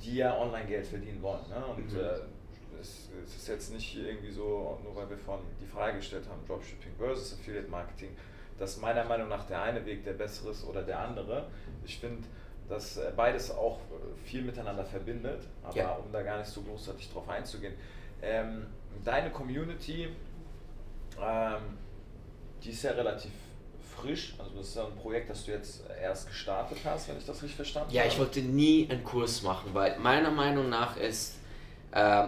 die ja Online-Geld verdienen wollen. Ne? Und mhm. äh, es, es, ist jetzt nicht irgendwie so, nur weil wir von die Frage gestellt haben, Dropshipping versus Affiliate Marketing, dass meiner Meinung nach der eine Weg der bessere ist oder der andere. Ich finde, dass äh, beides auch äh, viel miteinander verbindet, aber ja. um da gar nicht so großartig drauf einzugehen. Ähm, deine Community, ähm, die ist ja relativ frisch, also das ist ja ein Projekt, das du jetzt erst gestartet hast, wenn ich das richtig verstanden ja, habe. Ja, ich wollte nie einen Kurs machen, weil meiner Meinung nach ist äh,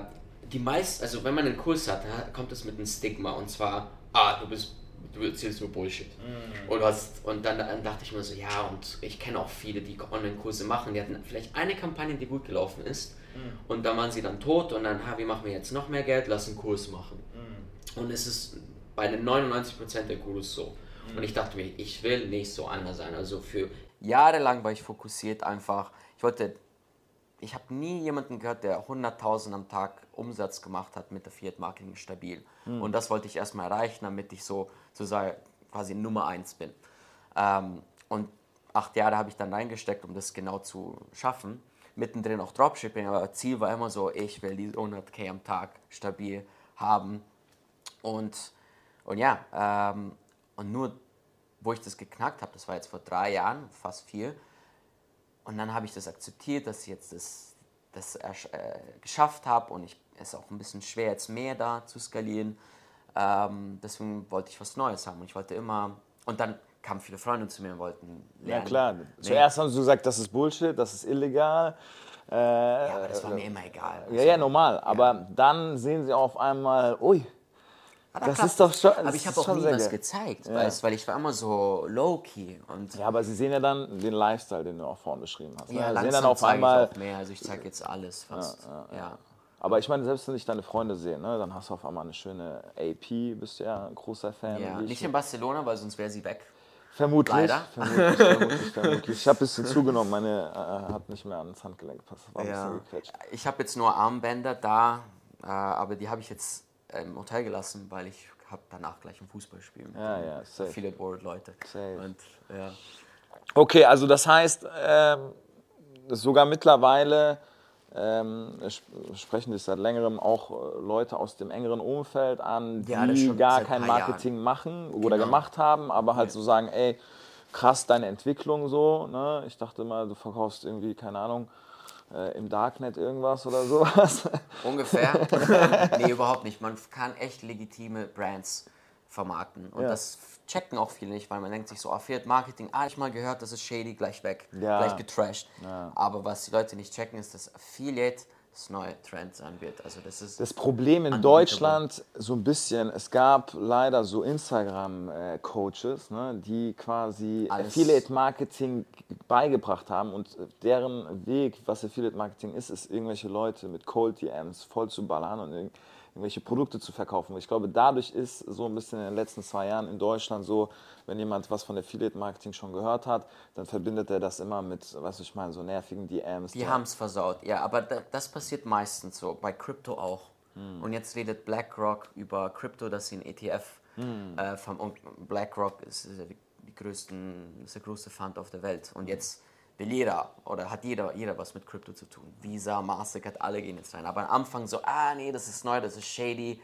die meisten, also wenn man einen Kurs hat, dann kommt es mit einem Stigma und zwar, ah, du bist du erzählst nur Bullshit. Mm. Und, hast, und dann, dann, dachte ich mir so, ja, und ich kenne auch viele, die Online-Kurse machen, die hatten vielleicht eine Kampagne, die gut gelaufen ist mm. und dann waren sie dann tot und dann, ha, wie machen wir jetzt noch mehr Geld, lass einen Kurs machen. Mm. Und es ist bei den 99% der Gurus so. Und ich dachte mir, ich will nicht so anders sein. Also für jahrelang war ich fokussiert einfach, ich wollte ich habe nie jemanden gehört, der 100.000 am Tag Umsatz gemacht hat mit der Fiat Marketing stabil. Mhm. Und das wollte ich erstmal erreichen, damit ich so sozusagen quasi Nummer eins bin. Ähm, und acht Jahre habe ich dann reingesteckt, um das genau zu schaffen. Mittendrin auch Dropshipping, aber Ziel war immer so, ich will die 100k am Tag stabil haben. Und, und ja, ähm, und nur wo ich das geknackt habe, das war jetzt vor drei Jahren, fast vier, und dann habe ich das akzeptiert, dass ich jetzt das, das äh, geschafft habe und ich, es ist auch ein bisschen schwer, jetzt mehr da zu skalieren. Ähm, deswegen wollte ich was Neues haben und ich wollte immer, und dann kamen viele Freunde zu mir und wollten lernen. Ja klar, zuerst haben sie gesagt, das ist Bullshit, das ist illegal. Äh, ja, aber das war mir immer egal. Ja, ja, normal. Aber ja. dann sehen sie auf einmal, ui, aber das ist doch schon. Aber ich habe auch nie was gezeigt, ja. weißt, weil ich war immer so low-key. ja, aber sie sehen ja dann den Lifestyle, den du auch vorne beschrieben hast. Ja, ne? sie sehen dann auf einmal. Ich auch mehr, also ich zeige jetzt alles fast. Ja, ja, Aber ich meine, selbst wenn ich deine Freunde sehe, ne, dann hast du auf einmal eine schöne AP, bist du ja ein großer Fan. Ja, nicht in Barcelona, weil sonst wäre sie weg. Vermutlich. Leider. Vermutlich, vermutlich, vermutlich. Ich habe ein bisschen zugenommen, meine äh, hat nicht mehr ans Handgelenk gepasst. War ein ja. Ich habe jetzt nur Armbänder da, äh, aber die habe ich jetzt im Hotel gelassen, weil ich habe danach gleich ein Fußballspiel mit ja, ja, safe. viele Board-Leute. Und, ja. Okay, also das heißt, ähm, sogar mittlerweile ähm, sprechen das seit längerem auch äh, Leute aus dem engeren Umfeld an, die ja, gar kein Marketing Jahren. machen oder genau. gemacht haben, aber halt so sagen, ey, krass deine Entwicklung so. Ne? Ich dachte mal, du verkaufst irgendwie, keine Ahnung, äh, im Darknet irgendwas oder sowas? Ungefähr. nee, überhaupt nicht. Man kann echt legitime Brands vermarkten. Und ja. das checken auch viele nicht, weil man denkt sich so, Affiliate Marketing, ah, ich mal gehört, das ist shady, gleich weg, ja. gleich getrashed. Ja. Aber was die Leute nicht checken, ist, dass Affiliate das neue Trend sein wird. Also das, ist das Problem in Deutschland so ein bisschen, es gab leider so Instagram-Coaches, ne, die quasi Alles. Affiliate-Marketing beigebracht haben und deren Weg, was Affiliate-Marketing ist, ist irgendwelche Leute mit Cold DMs voll zu ballern und irgendwelche Produkte zu verkaufen. Ich glaube, dadurch ist so ein bisschen in den letzten zwei Jahren in Deutschland so, wenn jemand was von Affiliate Marketing schon gehört hat, dann verbindet er das immer mit, was ich meine, so nervigen DMs. Die haben es versaut, ja, aber das passiert meistens so, bei Crypto auch. Hm. Und jetzt redet BlackRock über Crypto, dass sie ein ETF hm. äh, vom und BlackRock ist, ist die, die größten, ist der größte Fund auf der Welt. Und jetzt will jeder oder hat jeder, jeder was mit Krypto zu tun. Visa, Mastercard, alle gehen jetzt rein. Aber am Anfang so, ah nee, das ist neu, das ist shady.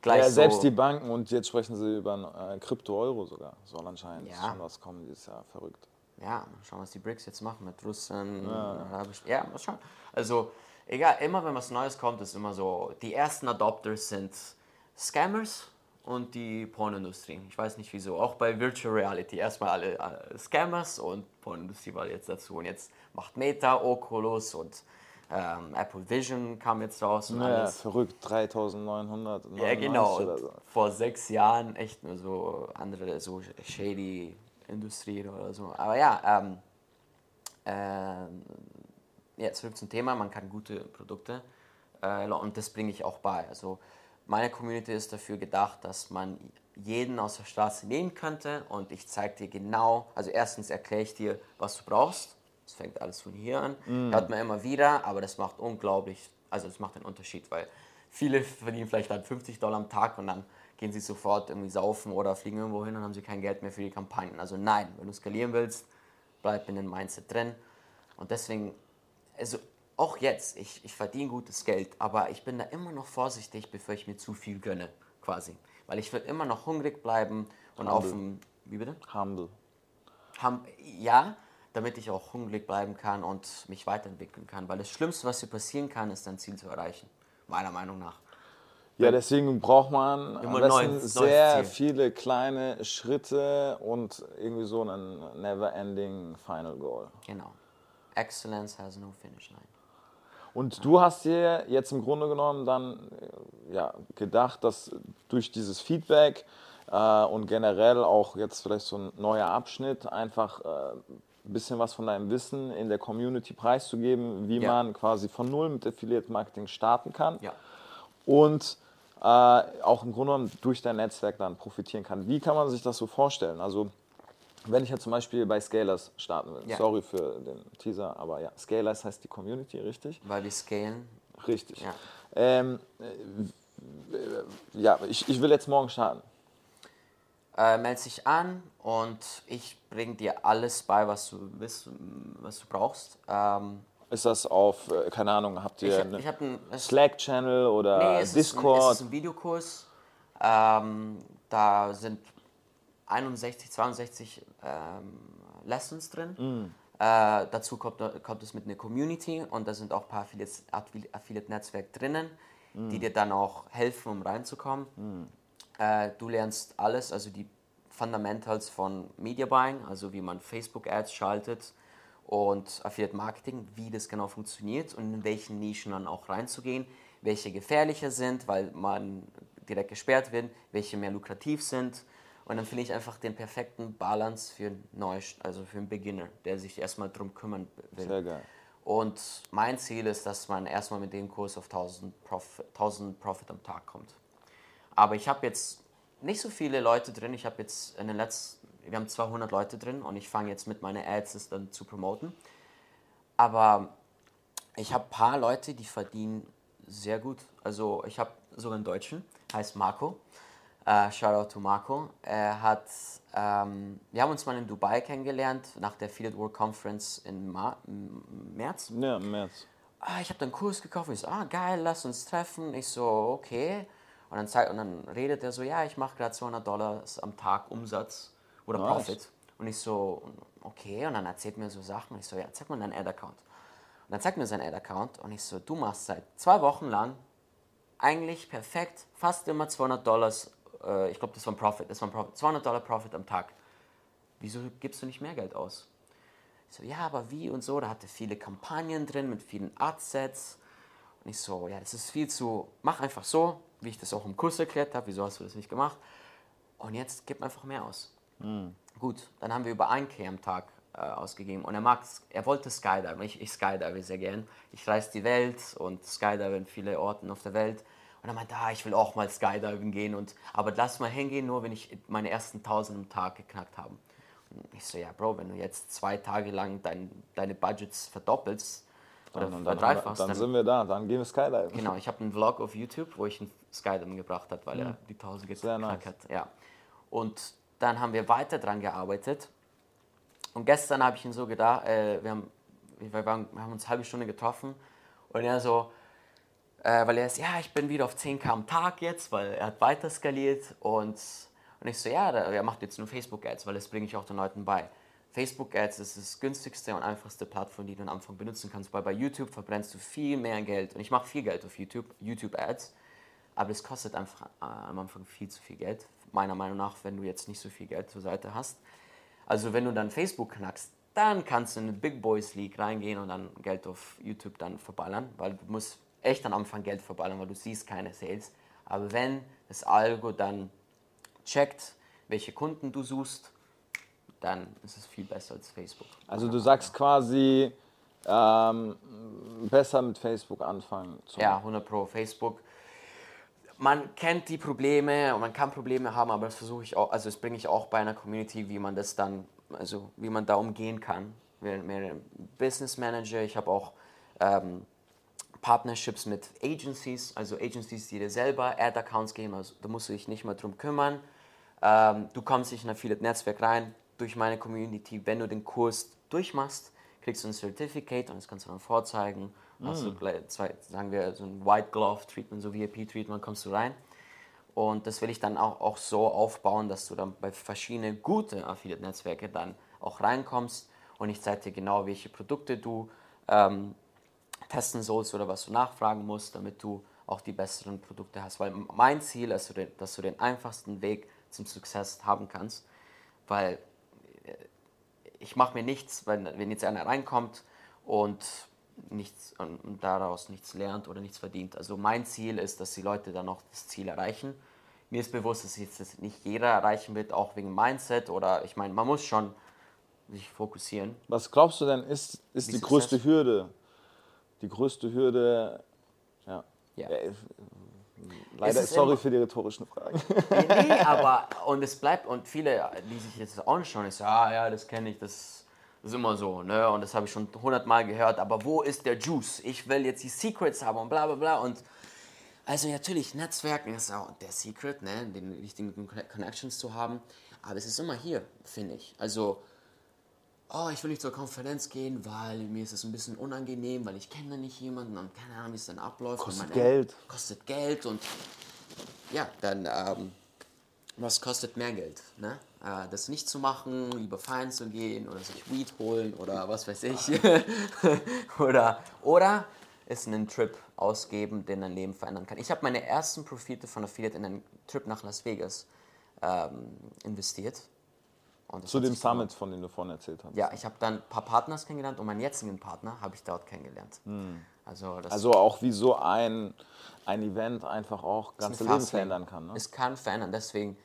Gleich ja, so. selbst die Banken und jetzt sprechen sie über äh, Krypto-Euro sogar. Soll anscheinend ja. schon was kommen dieses Jahr. Verrückt. Ja, schauen, was die BRICS jetzt machen mit Russland. Ja, ja mal schauen. Also, egal, immer wenn was Neues kommt, ist immer so, die ersten Adopters sind Scammers und die Pornindustrie. Ich weiß nicht wieso. Auch bei Virtual Reality. Erstmal alle, alle Scammers und Pornindustrie war jetzt dazu. Und jetzt macht Meta, Oculus und ähm, Apple Vision kam jetzt raus. Und naja, alles. verrückt, 3900. Ja, genau. So. Vor sechs Jahren echt nur so andere, so shady Industrie oder so. Aber ja, ähm, äh, ja, zurück zum Thema. Man kann gute Produkte äh, und das bringe ich auch bei. Also meine Community ist dafür gedacht, dass man jeden aus der Straße nehmen könnte und ich zeige dir genau, also erstens erkläre ich dir, was du brauchst Es fängt alles von hier an. Hört man immer wieder, aber das macht unglaublich, also das macht einen Unterschied, weil viele verdienen vielleicht dann 50 Dollar am Tag und dann gehen sie sofort irgendwie saufen oder fliegen irgendwo hin und haben sie kein Geld mehr für die Kampagnen. Also nein, wenn du skalieren willst, bleib in den Mindset drin. Und deswegen, also auch jetzt, ich, ich verdiene gutes Geld, aber ich bin da immer noch vorsichtig, bevor ich mir zu viel gönne, quasi. Weil ich will immer noch hungrig bleiben und auf dem, wie bitte? Humble. Ham, ja, damit ich auch hungrig bleiben kann und mich weiterentwickeln kann. Weil das Schlimmste, was dir passieren kann, ist dein Ziel zu erreichen. Meiner Meinung nach. Ja, deswegen braucht man am Immer besten sehr viele kleine Schritte und irgendwie so einen never-ending Final Goal. Genau. Excellence has no finish line. Und du hast dir jetzt im Grunde genommen dann äh, ja, gedacht, dass durch dieses Feedback äh, und generell auch jetzt vielleicht so ein neuer Abschnitt einfach äh, ein bisschen was von deinem Wissen in der Community preiszugeben, wie Ja. man quasi von null mit Affiliate Marketing starten kann Ja. und äh, auch im Grunde genommen durch dein Netzwerk dann profitieren kann. Wie kann man sich das so vorstellen? Also wenn ich jetzt zum Beispiel bei Scalers starten will, Ja. sorry für den Teaser, aber ja, Scalers heißt die Community, richtig? Weil wir scalen. Richtig. Ja. Ähm, äh, ja, ich, ich will jetzt morgen starten. Äh, meld dich an und ich bringe dir alles bei, was du willst, was du brauchst. Ähm, Ist das auf, äh, keine Ahnung, habt ihr ich hab einen Slack-Channel oder nee, es Ist ein, Discord? es ist ein Videokurs. Ähm, da sind 61, 62 ähm, Lessons drin. Mm. Äh, dazu kommt, kommt es mit einer Community und da sind auch ein paar Affiliates- Affili- Affiliate-Netzwerk drinnen, Mm. die dir dann auch helfen, um reinzukommen. Äh, du lernst alles, also die Fundamentals von Media Buying, also wie man Facebook-Ads schaltet und Affiliate Marketing, wie das genau funktioniert und in welchen Nischen dann auch reinzugehen, welche gefährlicher sind, weil man direkt gesperrt wird, welche mehr lukrativ sind. Und dann finde ich einfach den perfekten Balance für einen Neu also für einen Beginner, der sich erstmal drum kümmern will. Sehr geil. Und mein Ziel ist, dass man erstmal mit dem Kurs auf 1000 Profit, 1000 Profit am Tag kommt. Aber ich habe jetzt nicht so viele Leute drin. Ich habe jetzt in den letzten, wir haben 200 Leute drin und ich fange jetzt mit meinen Ads dann zu promoten. Aber ich habe ein paar Leute, die verdienen sehr gut. Also ich habe sogar einen Deutschen, heißt Marco. Äh, Shoutout to Marco. Er hat, ähm, wir haben uns mal in Dubai kennengelernt nach der Affiliate World Conference im März Ja, im März. ah, ich habe dann einen Kurs gekauft. Ich so, ah, geil, lass uns treffen. Ich so, okay. Und dann, zeigt, und dann redet er so, ja, ich mache gerade 200 Dollar am Tag Umsatz oder Nice. Profit. Und ich so, okay. Und dann erzählt mir so Sachen. Ich so, ja, zeig mal deinen Ad-Account. Und dann zeigt mir seinen Ad-Account und ich so, du machst seit zwei Wochen lang eigentlich perfekt, fast immer 200 Dollars, äh, ich glaube, das war ein Profit, das war ein Profit, 200 Dollar Profit am Tag. Wieso gibst du nicht mehr Geld aus? Ich so, ja, aber wie und so, da hatte viele Kampagnen drin mit vielen Ad-Sets. Und ich so, ja, es ist viel zu, mach einfach so, wie ich das auch im Kurs erklärt habe, wieso hast du das nicht gemacht? Und jetzt gib einfach mehr aus. Gut, dann haben wir über 1K am Tag äh, ausgegeben und er mag, er wollte Skydiven, ich, ich skydive sehr gern. Ich reise die Welt und skydive in viele Orten auf der Welt. Und er meinte, ah, ich will auch mal Skydiven gehen, und, aber lass mal hingehen, nur wenn ich meine ersten 1000 am Tag geknackt habe. Und ich so, ja Bro, wenn du jetzt zwei Tage lang dein, deine Budgets verdoppelst oder dann, dann, verdreifachst, dann sind wir da, dann gehen wir Skydiven. Genau, ich habe einen Vlog auf YouTube, wo ich einen Skydive gebracht habe, weil er die 1000 Mhm. Sehr geknackt nice. hat. Ja. Und dann haben wir weiter dran gearbeitet. Und gestern habe ich ihn so gedacht, äh, wir, haben, wir, waren, wir haben uns eine halbe Stunde getroffen und er so, äh, weil er ist, ja, ich bin wieder auf 10k am Tag jetzt, weil er hat weiter skaliert und, und ich so, ja, er macht jetzt nur Facebook-Ads, weil das bringe ich auch den Leuten bei. Facebook-Ads ist das günstigste und einfachste Plattform, die du am Anfang benutzen kannst, weil bei YouTube verbrennst du viel mehr Geld und ich mache viel Geld auf YouTube, YouTube-Ads, aber es kostet einfach äh, am Anfang viel zu viel Geld, meiner Meinung nach, wenn du jetzt nicht so viel Geld zur Seite hast. Also wenn du dann Facebook knackst, dann kannst du in eine Big Boys League reingehen und dann Geld auf YouTube dann verballern, weil du musst echt am Anfang Geld verballern, weil du siehst keine Sales. Aber wenn das Algo dann checkt, welche Kunden du suchst, dann ist es viel besser als Facebook. Also du sagst quasi, ähm, besser mit Facebook anfangen. zu Ja, 100 Pro Facebook. Man kennt die Probleme und man kann Probleme haben, aber das versuche ich auch, also das bringe ich auch bei einer Community, wie man das dann, also wie man da umgehen kann. mehrere Business Manager, ich habe auch ähm, Partnerships mit Agencies, also Agencies, die dir selber Ad-Accounts geben, also da musst du dich nicht mehr drum kümmern. Ähm, du kommst nicht in ein Affiliate-Netzwerk rein durch meine Community. Wenn du den Kurs durchmachst, kriegst du ein Certificate und das kannst du dann vorzeigen. Mm. Hast du zwei, sagen wir, so ein White Glove Treatment, so VIP-Treatment, kommst du rein. Und das will ich dann auch, auch so aufbauen, dass du dann bei verschiedenen guten Affiliate-Netzwerke dann auch reinkommst und ich zeige dir genau, welche Produkte du ähm, testen sollst oder was du nachfragen musst, damit du auch die besseren Produkte hast. Weil mein Ziel ist, dass du den, einfachsten Weg zum Success haben kannst, weil äh, ich mache mir nichts, wenn, wenn jetzt einer reinkommt und nichts und daraus nichts lernt oder nichts verdient. Also mein Ziel ist, dass die Leute dann auch das Ziel erreichen. Mir ist bewusst, dass jetzt nicht jeder erreichen wird, auch wegen Mindset oder ich meine, man muss schon sich fokussieren. Was glaubst du denn, ist, ist die größte Hürde? Die größte Hürde, ja. ja. ja leider, sorry für die rhetorischen Fragen. Nee, nee, aber, und es bleibt, und viele, die sich jetzt anschauen, ist, ah ja, das kenne ich, das ist immer so, ne, und das habe ich schon hundertmal gehört, aber wo ist der Juice? Ich will jetzt die Secrets haben und bla bla bla und also natürlich, Netzwerken ist auch der Secret, ne, den richtigen Connections zu haben, aber es ist immer hier, finde ich. Also, oh, ich will nicht zur Konferenz gehen, weil mir ist es ein bisschen unangenehm, weil ich kenne nicht jemanden und keine Ahnung, wie es dann abläuft. Kostet Geld. Kostet Geld und ja, dann, ähm, was kostet mehr Geld? Ne? Äh, das nicht zu machen, lieber feiern zu gehen oder sich Weed holen oder was weiß ich. oder, oder es einen Trip ausgeben, den dein Leben verändern kann. Ich habe meine ersten Profite von Affiliate in einen Trip nach Las Vegas ähm, investiert zu dem Summit, von dem du vorhin erzählt hast. Ja, ich habe dann ein paar Partners kennengelernt und meinen jetzigen Partner habe ich dort kennengelernt. Hm. Also, also auch wie so ein, ein Event einfach auch ganze Leben verändern kann. Ne? Es kann verändern, deswegen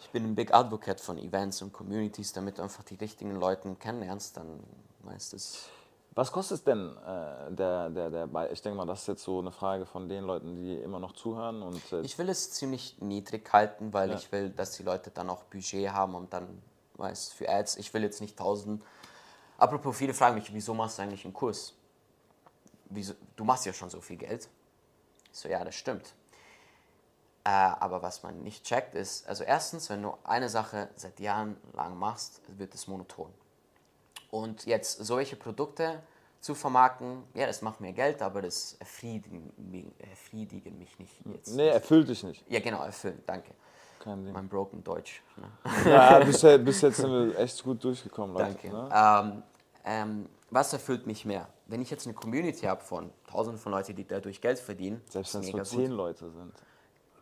ich bin ein Big Advocate von Events und Communities, damit du einfach die richtigen Leute kennenlernst, dann weißt es. Was kostet denn äh, der, der, der, ich denke mal, das ist jetzt so eine Frage von den Leuten, die immer noch zuhören. Und, äh ich will es ziemlich niedrig halten, weil ja. ich will, dass die Leute dann auch Budget haben und dann weißt, für Ads. Ich will jetzt nicht tausend. Apropos, viele fragen mich, wieso machst du eigentlich einen Kurs? Wieso, du machst ja schon so viel Geld. Ich so, ja, das stimmt. Äh, aber was man nicht checkt, ist, also erstens, wenn du eine Sache seit Jahren lang machst, wird es monoton. Und jetzt solche Produkte zu vermarkten, ja, das macht mir Geld, aber das erfriedigen, erfriedigen mich nicht. Jetzt. Nee, erfüllt dich nicht. Ja, genau, erfüllt, danke. Kein Ding. Mein Broken Deutsch. Ne? Ja, bis, bis, jetzt sind wir echt gut durchgekommen, Leute. Danke. Ne? Ähm, ähm, was erfüllt mich mehr? Wenn ich jetzt eine Community habe von tausenden von Leuten, die dadurch Geld verdienen. Selbst wenn es nur zehn Leute sind.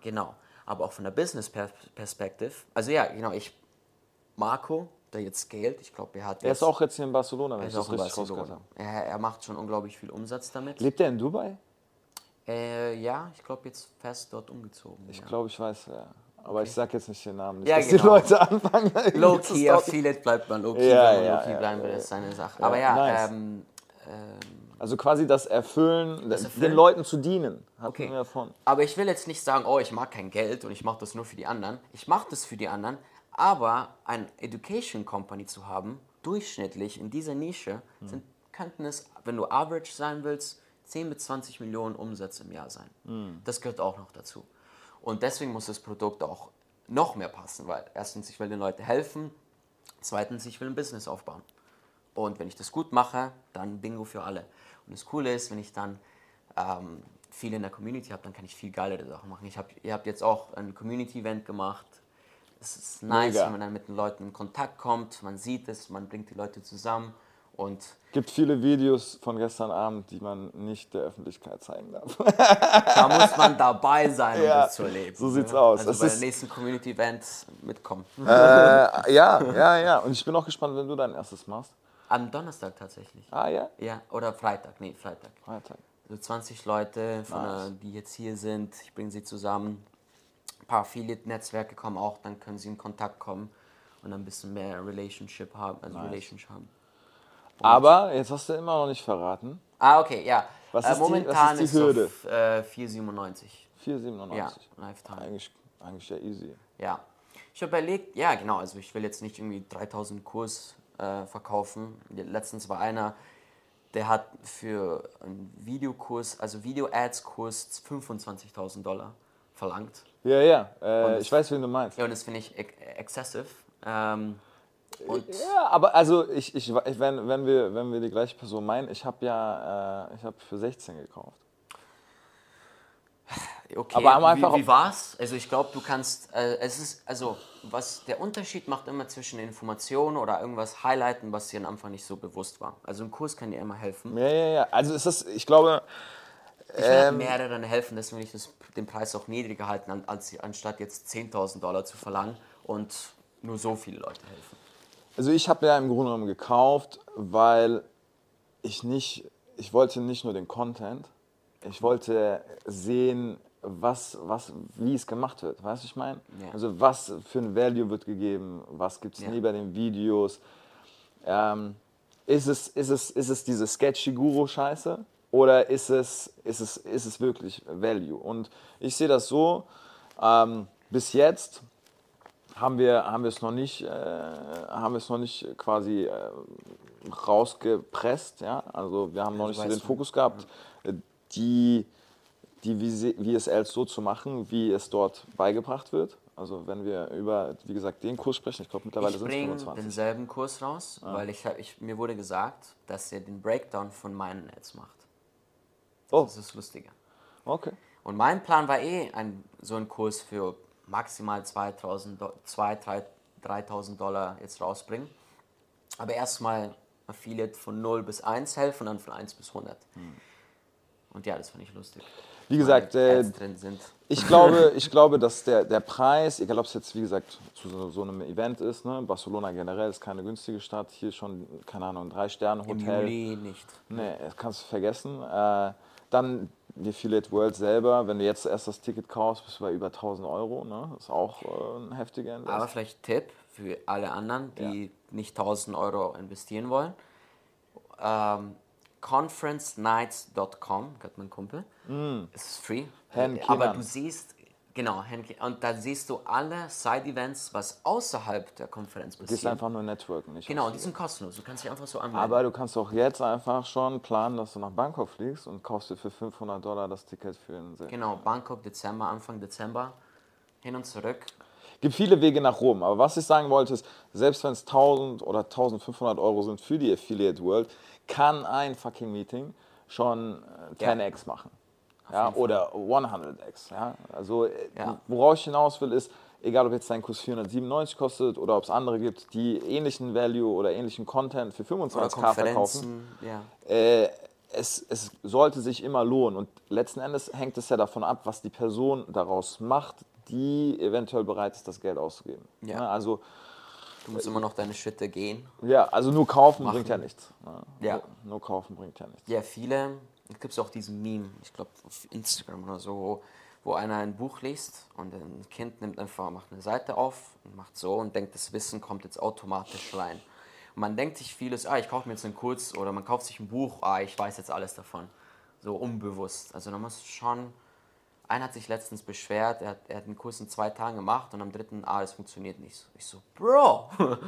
Genau. Aber auch von der Business-Perspektive. Also ja, genau, ich, Marco, der jetzt scaled, ich glaube, er hat Er ist auch jetzt hier in Barcelona, wenn er ich das richtig Barcelona. Er, er macht schon unglaublich viel Umsatz damit. Lebt er in Dubai? Äh, ja, ich glaube, jetzt fest dort umgezogen. Ich ja. glaube, ich weiß, ja. Aber ich sag jetzt nicht den Namen, nicht, ja, dass genau. die Leute anfangen. Low-key, Affiliate bleibt man low-key, ja, ja, low-key ja, bleiben will, ist seine Sache. Aber ja, nice. ähm, ähm, also quasi das Erfüllen, das Erfüllen, den Leuten zu dienen, hatten okay. wir davon. Aber ich will jetzt nicht sagen, oh, ich mag kein Geld und ich mache das nur für die anderen. Ich mache das für die anderen, aber eine Education Company zu haben, durchschnittlich in dieser Nische, hm. sind, könnten es, wenn du average sein willst, 10 bis 20 Millionen Umsätze im Jahr sein. Hm. Das gehört auch noch dazu. Und deswegen muss das Produkt auch noch mehr passen, weil erstens, ich will den Leuten helfen, zweitens, ich will ein Business aufbauen. Und wenn ich das gut mache, dann Bingo für alle. Und das Coole ist, wenn ich dann ähm, viele in der Community habe, dann kann ich viel geilere Sachen machen. Ich hab, ihr habt jetzt auch ein Community-Event gemacht. Es ist nice, Mega. wenn man dann mit den Leuten in Kontakt kommt, man sieht es, man bringt die Leute zusammen. Und gibt viele Videos von gestern Abend, die man nicht der Öffentlichkeit zeigen darf. da muss man dabei sein, um ja, das zu erleben. So sieht's ne? aus. Also es bei dem nächsten Community Event mitkommen. Äh, ja, ja, ja. Und ich bin auch gespannt, wenn du dein erstes machst. Am Donnerstag tatsächlich. Ah ja? Ja, oder Freitag. Nee, Freitag. Freitag. Also 20 Leute, von, nice. die jetzt hier sind. Ich bringe sie zusammen. Ein paar Affiliate-Netzwerke kommen auch, dann können sie in Kontakt kommen und ein bisschen mehr Relationship haben. Also nice. Relationship haben. Aber jetzt hast du immer noch nicht verraten. Ah, okay, ja. Was äh, ist momentan die, was ist die Hürde? Ist äh, 4,97. 4,97. Ja, Lifetime. Eigentlich, eigentlich ja easy. Ja. Ich habe überlegt, ja, genau, also ich will jetzt nicht irgendwie 3000 Kurs äh, verkaufen. Letztens war einer, der hat für einen Videokurs, also Video-Ads-Kurs 25.000 Dollar verlangt. Ja, ja, äh, ich weiß, wen du meinst. Ja, und das finde ich ex excessive. Ähm, und Ja, aber also ich, ich, ich wenn, wenn, wir, wenn wir die gleiche Person meinen, ich habe ja äh, ich hab für 16 gekauft. Okay, Aber einfach- wie, wie war's? Also ich glaube, du kannst, äh, es ist, also was der Unterschied macht immer zwischen Informationen oder irgendwas highlighten, was dir am Anfang nicht so bewusst war. Also ein Kurs kann dir immer helfen. Ja, ja, ja. Also es ist, ich glaube, Ich will ähm, mehreren helfen, deswegen will ich das, den Preis auch niedriger halten, an- als, anstatt jetzt 10.000 Dollar zu verlangen und nur so viele Leute helfen. Also ich habe ja im Grunde genommen gekauft, weil ich nicht, ich wollte nicht nur den Content, ich wollte sehen, was, was, wie es gemacht wird. Weißt du, ich meine? Ja. Also was für ein Value wird gegeben, was gibt es Ja. neben den Videos. Ähm, ist, es, ist, es, ist es diese sketchy Guru-Scheiße oder ist es, ist, es, ist es wirklich Value? Und ich sehe das so, ähm, bis jetzt haben wir, haben wir es noch nicht, äh, haben wir es noch nicht quasi äh, rausgepresst, ja. Also wir haben noch nicht so den. Fokus gehabt, äh, die, die VSLs so zu machen, wie es dort beigebracht wird. Also wenn wir über, wie gesagt, den Kurs sprechen, ich glaube mittlerweile Ich sind es bringe 25. denselben Kurs raus, Ah. weil ich, hab- ich, mir wurde gesagt, dass er den Breakdown von meinen Ads macht. Oh, Das ist lustiger. okay. Und mein Plan war eh, ein, so einen Kurs für maximal 2000, Do- 2.000, 3.000 Dollar jetzt rausbringen. Aber erstmal Affiliate von 0 bis 1 helfen und dann von 1 bis 100. Und ja, das fand ich lustig. Wie gesagt, äh. Ich glaube, ich glaube, dass der, der Preis, egal ob es jetzt wie gesagt zu so, so einem Event ist, ne, Barcelona generell ist keine günstige Stadt, hier schon, keine Ahnung, ein Im Drei-Sterne-Hotel. Juli nicht. Nee, das kannst du vergessen. Äh, dann die Affiliate World selber, wenn du jetzt erst das Ticket kaufst, bist du bei über 1000 Euro. Ne? Das ist auch äh, ein heftiger Invest. Aber vielleicht Tipp für alle anderen, die nicht 1000 Euro investieren wollen. Ähm, conferencenights.com, hat mein Kumpel. Es ist free. Herrn Aber du siehst, genau, und da siehst du alle Side-Events, was außerhalb der Konferenz Du gehst passiert. einfach nur networken. Nicht Genau, die sind kostenlos. Du kannst dich einfach so anmelden. Aber du kannst auch jetzt einfach schon planen, dass du nach Bangkok fliegst und kaufst dir für 500 Dollar das Ticket für den See. genau, Bangkok, Dezember, Anfang Dezember, hin und zurück. gibt viele Wege nach Rom. Aber was ich sagen wollte ist, selbst wenn es 1000 oder 1500 Euro sind für die Affiliate World, kann ein fucking Meeting schon äh, 10x machen. Ja, oder 100x. Ja? Also äh, Ja. worauf ich hinaus will ist, egal ob jetzt dein Kurs 497 kostet oder ob es andere gibt, die ähnlichen Value oder ähnlichen Content für Oder 25k verkaufen. Ja. äh, es, es sollte sich immer lohnen. Und letzten Endes hängt es ja davon ab, was die Person daraus macht, die eventuell bereit ist, das Geld auszugeben. Ja. Ne, Also, Du musst immer noch deine Schritte gehen. ja, also nur kaufen Machen. bringt ja nichts. Ja. Nur, nur kaufen bringt ja nichts. Ja, viele. Es gibt auch diesen Meme, ich glaube auf Instagram oder so, wo, einer ein Buch liest und ein Kind nimmt einfach, macht eine Seite auf und macht so und denkt, das Wissen kommt jetzt automatisch rein. Und man denkt sich vieles, ah, ich kaufe mir jetzt einen Kurs oder man kauft sich ein Buch, ah, ich weiß jetzt alles davon. So unbewusst. Also da muss schon. Einer hat sich letztens beschwert, er hat, er hat einen Kurs in zwei Tagen gemacht und am dritten, ah, das funktioniert nicht. Ich so, Bro,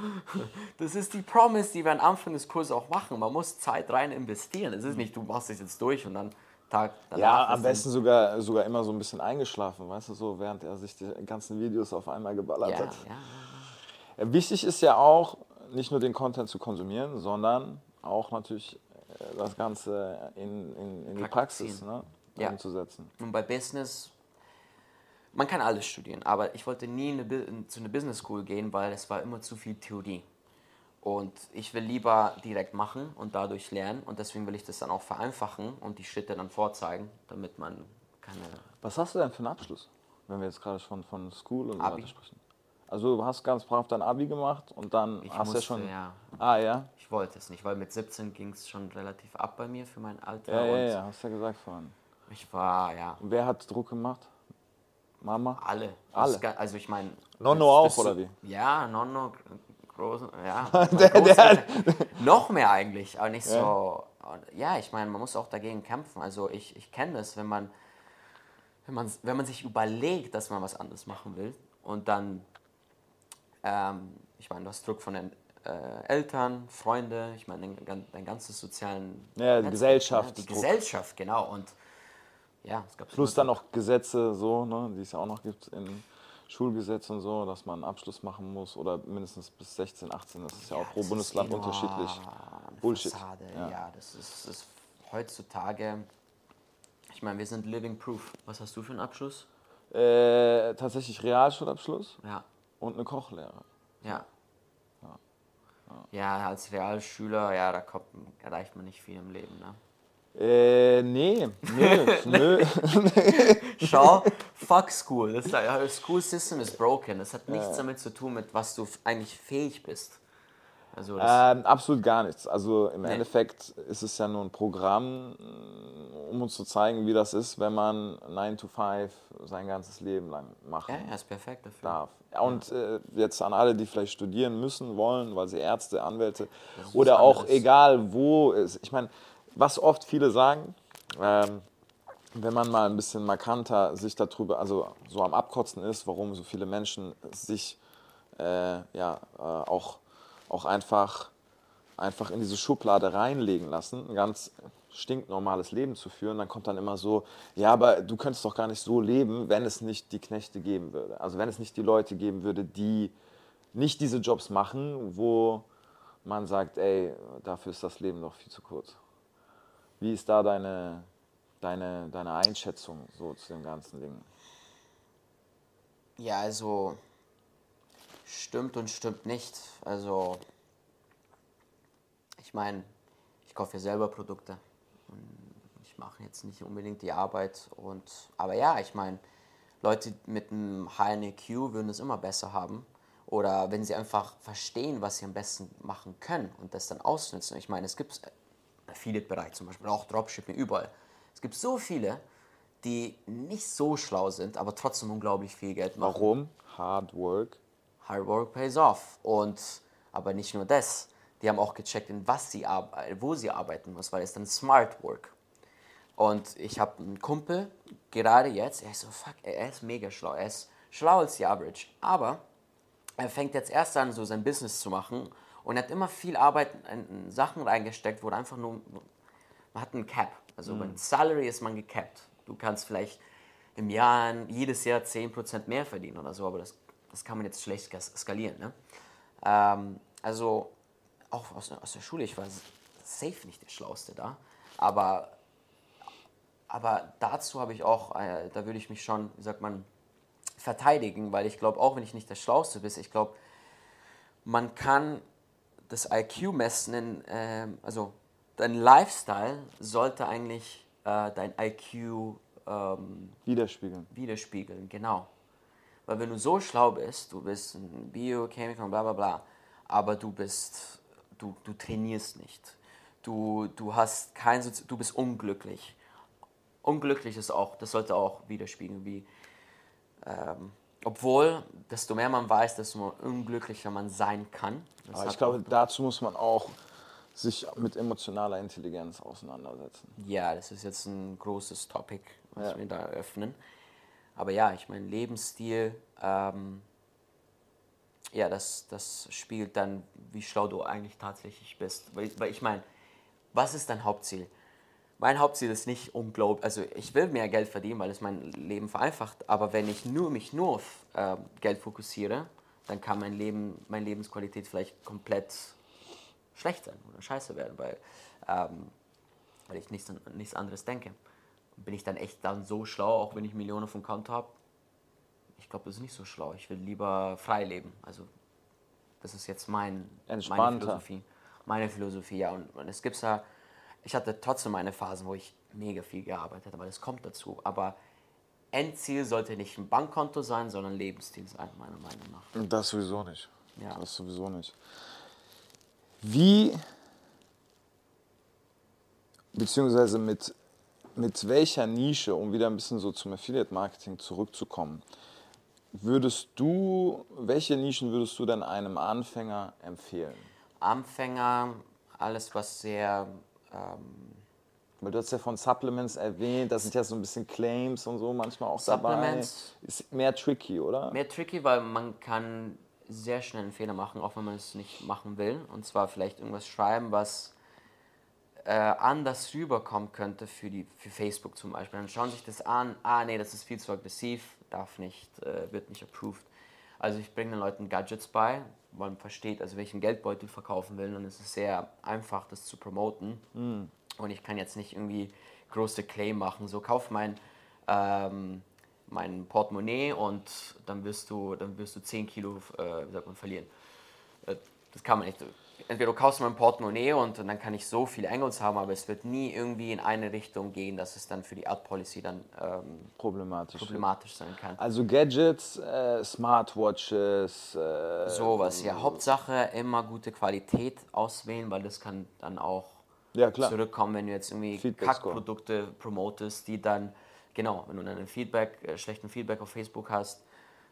das ist die Promise, die wir am Anfang des Kurses auch machen. Man muss Zeit rein investieren. Es ist nicht, du machst es jetzt durch und dann Tag danach. Ja, am besten sogar, sogar immer so ein bisschen eingeschlafen, weißt du, so während er sich die ganzen Videos auf einmal geballert Ja, hat. ja. Ja, Wichtig ist ja auch, nicht nur den Content zu konsumieren, sondern auch natürlich äh, das Ganze in, in, in die Praxis ne, Ja. umzusetzen. Und bei Business, man kann alles studieren, aber ich wollte nie in eine, zu einer Business School gehen, weil es war immer zu viel Theorie. Und ich will lieber direkt machen und dadurch lernen und deswegen will ich das dann auch vereinfachen und die Schritte dann vorzeigen, damit man keine Was hast du denn für einen Abschluss, wenn wir jetzt gerade schon von School und so Abi. weiter sprechen? Also du hast ganz brav dein Abi gemacht und dann Ich hast du ja schon... ja. Ah ja? Ich wollte es nicht, weil mit 17 ging es schon relativ ab bei mir für mein Alter. Ja, ja, ja, hast du ja gesagt vorhin. Ich war, ja, Und wer hat Druck gemacht? Mama? alle. Alle? Das Also ich meine. Nonno auch, oder wie? Ja, Nonno, groß, ja. groß, noch mehr eigentlich, aber nicht so. Ja, ich meine, man muss auch dagegen kämpfen. Also ich, ich kenne das, wenn man, wenn, man, wenn man sich überlegt, dass man was anderes machen will und dann, ähm, ich meine, du hast Druck von den äh, Eltern, Freunde, ich meine, dein, dein ganzes sozialen Ja, die Gesellschaft, Ne? Die. Gesellschaft, genau. Und ja, es gab Plus dann noch Gesetze, so, ne, die es ja auch noch gibt in Schulgesetz und so, dass man einen Abschluss machen muss oder mindestens bis 16, 18. Das ist ja, auch pro das Bundesland nur unterschiedlich. Bullshit. Fassade. Ja. Ja. das ist, ist heutzutage. Ich meine, wir sind living proof. Was hast du für einen Abschluss? Äh, tatsächlich Realschulabschluss Ja, und eine Kochlehre. ja. Ja, als Realschüler, ja, da kommt, erreicht man nicht viel im Leben. Ne? Äh, nee, nö, nö. Schau, fuck School. Das, das School System ist broken. Das hat nichts damit zu tun, mit was du eigentlich fähig bist. Also Ähm, absolut gar nichts. Also im Endeffekt ist es ja nur ein Programm, um uns zu zeigen, wie das ist, wenn man 9 to 5 sein ganzes Leben lang machen ja, ja, ist perfekt dafür. darf. Und äh, jetzt an alle, die vielleicht studieren müssen, wollen, weil sie Ärzte, Anwälte oder auch egal wo ist. Ich meine, was oft viele sagen, ähm, wenn man mal ein bisschen markanter sich darüber, also so am Abkotzen ist, warum so viele Menschen sich äh, ja äh, auch, auch einfach, einfach in diese Schublade reinlegen lassen, ein ganz stinknormales Leben zu führen, dann kommt dann immer so, ja, aber du könntest doch gar nicht so leben, wenn es nicht die Knechte geben würde. Also wenn es nicht die Leute geben würde, die nicht diese Jobs machen, wo man sagt, ey, dafür ist das Leben doch viel zu kurz. Wie ist da deine, deine, deine Einschätzung so zu dem ganzen Ding? Ja, also stimmt und stimmt nicht. Also ich meine, ich kaufe ja selber Produkte. Ich mache jetzt nicht unbedingt die Arbeit und aber ja, ich meine, Leute mit einem HNEQ würden es immer besser haben. Oder wenn sie einfach verstehen, was sie am besten machen können und das dann ausnutzen. Ich meine, es gibt Affiliate-Bereich zum Beispiel, auch Dropshipping, überall. Es gibt so viele, die nicht so schlau sind, aber trotzdem unglaublich viel Geld machen. Warum? Hard Work. Hard work pays off. Und aber nicht nur das. Die haben auch gecheckt, in was sie wo sie arbeiten muss, weil es dann Smart Work. Und ich habe einen Kumpel, gerade jetzt, er ist so, fuck, er ist mega schlau. Er ist schlauer als die Average. Aber er fängt jetzt erst an, so sein Business zu machen und er hat immer viel Arbeit in, in Sachen reingesteckt, wo einfach nur, man hat einen Cap. Also beim Salary ist man gecapped. Du kannst vielleicht im Jahr, jedes Jahr 10% mehr verdienen oder so, aber das, das kann man jetzt schlecht skalieren. Ne? Ähm, also auch aus, aus der Schule, ich war safe nicht der Schlauste da, aber, aber dazu habe ich auch, äh, da würde ich mich schon, wie sagt man, verteidigen, weil ich glaube, auch wenn ich nicht der Schlauste bin, ich glaube, man kann das IQ messen, in, ähm, also dein Lifestyle sollte eigentlich äh, dein IQ ähm, Widerspiegeln. widerspiegeln, genau. Weil wenn du so schlau bist, du bist ein Biochemiker und bla bla bla, aber du bist, du, du trainierst nicht. Du, du hast kein, Sozi- du bist unglücklich. Unglücklich ist auch, das sollte auch widerspiegeln, wie, ähm, obwohl, desto mehr man weiß, desto unglücklicher man sein kann. Das Aber ich glaube, dazu muss man auch sich mit emotionaler Intelligenz auseinandersetzen. Ja, das ist jetzt ein großes Topic, was Ja. wir da eröffnen. Aber ja, ich meine, Lebensstil, ähm, ja, das, das spiegelt dann, wie schlau du eigentlich tatsächlich bist. Weil, weil ich meine, was ist dein Hauptziel? Mein Hauptziel ist nicht unglaublich, also ich will mehr Geld verdienen, weil es mein Leben vereinfacht, aber wenn ich nur mich nur auf äh, Geld fokussiere, dann kann mein Leben, meine Lebensqualität vielleicht komplett schlecht sein oder scheiße werden, weil, ähm, weil ich nichts, nichts anderes denke. Bin ich dann echt dann so schlau, auch wenn ich Millionen vom Konto habe? Ich glaube, das ist nicht so schlau. Ich will lieber frei leben. Also, das ist jetzt mein, meine. Philosophie. Meine Philosophie, ja. Und, und es gibt ja, ich hatte trotzdem meine Phasen, wo ich mega viel gearbeitet habe, das kommt dazu. Aber Endziel sollte nicht ein Bankkonto sein, sondern Lebensstil sein, meiner Meinung nach. Das sowieso nicht. Ja. Das sowieso nicht. Wie, beziehungsweise mit, mit welcher Nische, um wieder ein bisschen so zum Affiliate-Marketing zurückzukommen, würdest du, welche Nischen würdest du denn einem Anfänger empfehlen? Anfänger, alles was sehr ähm, Weil du hast ja von Supplements erwähnt, da sind ja so ein bisschen Claims und so manchmal auch dabei. Supplements. Ist mehr tricky, oder? mehr tricky, weil man kann sehr schnell einen Fehler machen, auch wenn man es nicht machen will. Und zwar vielleicht irgendwas schreiben, was äh, anders rüberkommen könnte für, die, für Facebook zum Beispiel. Dann schauen sich das an, ah nee, das ist viel zu aggressiv, darf nicht, äh, wird nicht approved. Also ich bringe den Leuten Gadgets bei, weil man versteht, also einen Geldbeutel verkaufen will, dann ist es sehr einfach, das zu promoten. Mm. Und ich kann jetzt nicht irgendwie große Claim machen, so kauf mein, ähm, mein Portemonnaie und dann wirst du, dann wirst du 10 Kilo äh, wie sagt man, verlieren. Äh, das kann man nicht. Entweder du kaufst mein Portemonnaie und dann kann ich so viele Angles haben, aber es wird nie irgendwie in eine Richtung gehen, dass es dann für die Ad Policy dann ähm, Problematisch. problematisch sein kann. Also Gadgets, äh, Smartwatches, äh, Sowas, ja. Hauptsache immer gute Qualität auswählen, weil das kann dann auch Ja, zurückkommen, wenn du jetzt irgendwie. Kackprodukte promotest, die dann, genau, wenn du dann ein Feedback, äh, schlechten Feedback auf Facebook hast,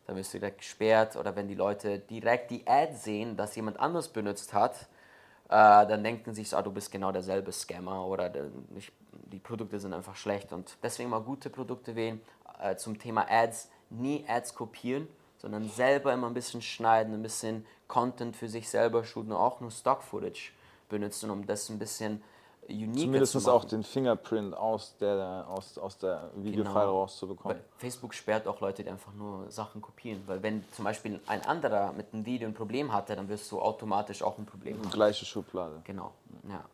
dann wirst du direkt gesperrt oder wenn die Leute direkt die Ad sehen, dass jemand anderes benutzt hat, äh, dann denken sich so, ah, du bist genau derselbe Scammer oder der, nicht, die Produkte sind einfach schlecht und deswegen mal gute Produkte wählen. Äh, zum Thema Ads, nie Ads kopieren, sondern selber immer ein bisschen schneiden, ein bisschen Content für sich selber shooten, auch nur Stock-Footage benutzen, um das ein bisschen uniker Zumindest zu auch den Fingerprint aus der, aus, aus der Videofile Genau. rauszubekommen. Weil Facebook sperrt auch Leute, die einfach nur Sachen kopieren. Weil wenn zum Beispiel ein anderer mit einem Video ein Problem hatte, dann wirst du automatisch auch ein Problem haben. Gleiche Schublade. Genau, ja.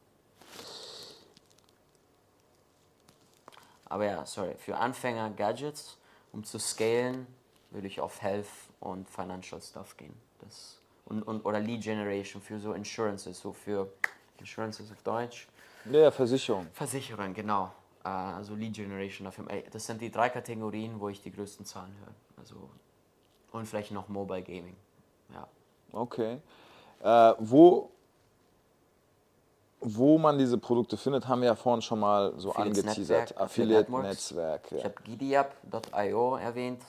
Aber ja, sorry, für Anfänger Gadgets, um zu scalen, würde ich auf Health und Financial Stuff gehen. Das, und, und, oder Lead Generation für so Insurances, so für Insurances auf Deutsch. Ja, Versicherung. Versicherung, genau. Äh, Also Lead Generation. Ey, Das sind die drei Kategorien, wo ich die größten Zahlen höre. Also, und vielleicht noch Mobile Gaming. Ja. Okay. Äh, wo, wo man diese Produkte findet, haben wir ja vorhin schon mal so Affiliates angeteasert. Netzwerk, Affiliate Affiliate-Netzwerk. Ich Ja. habe Gidiap.io erwähnt.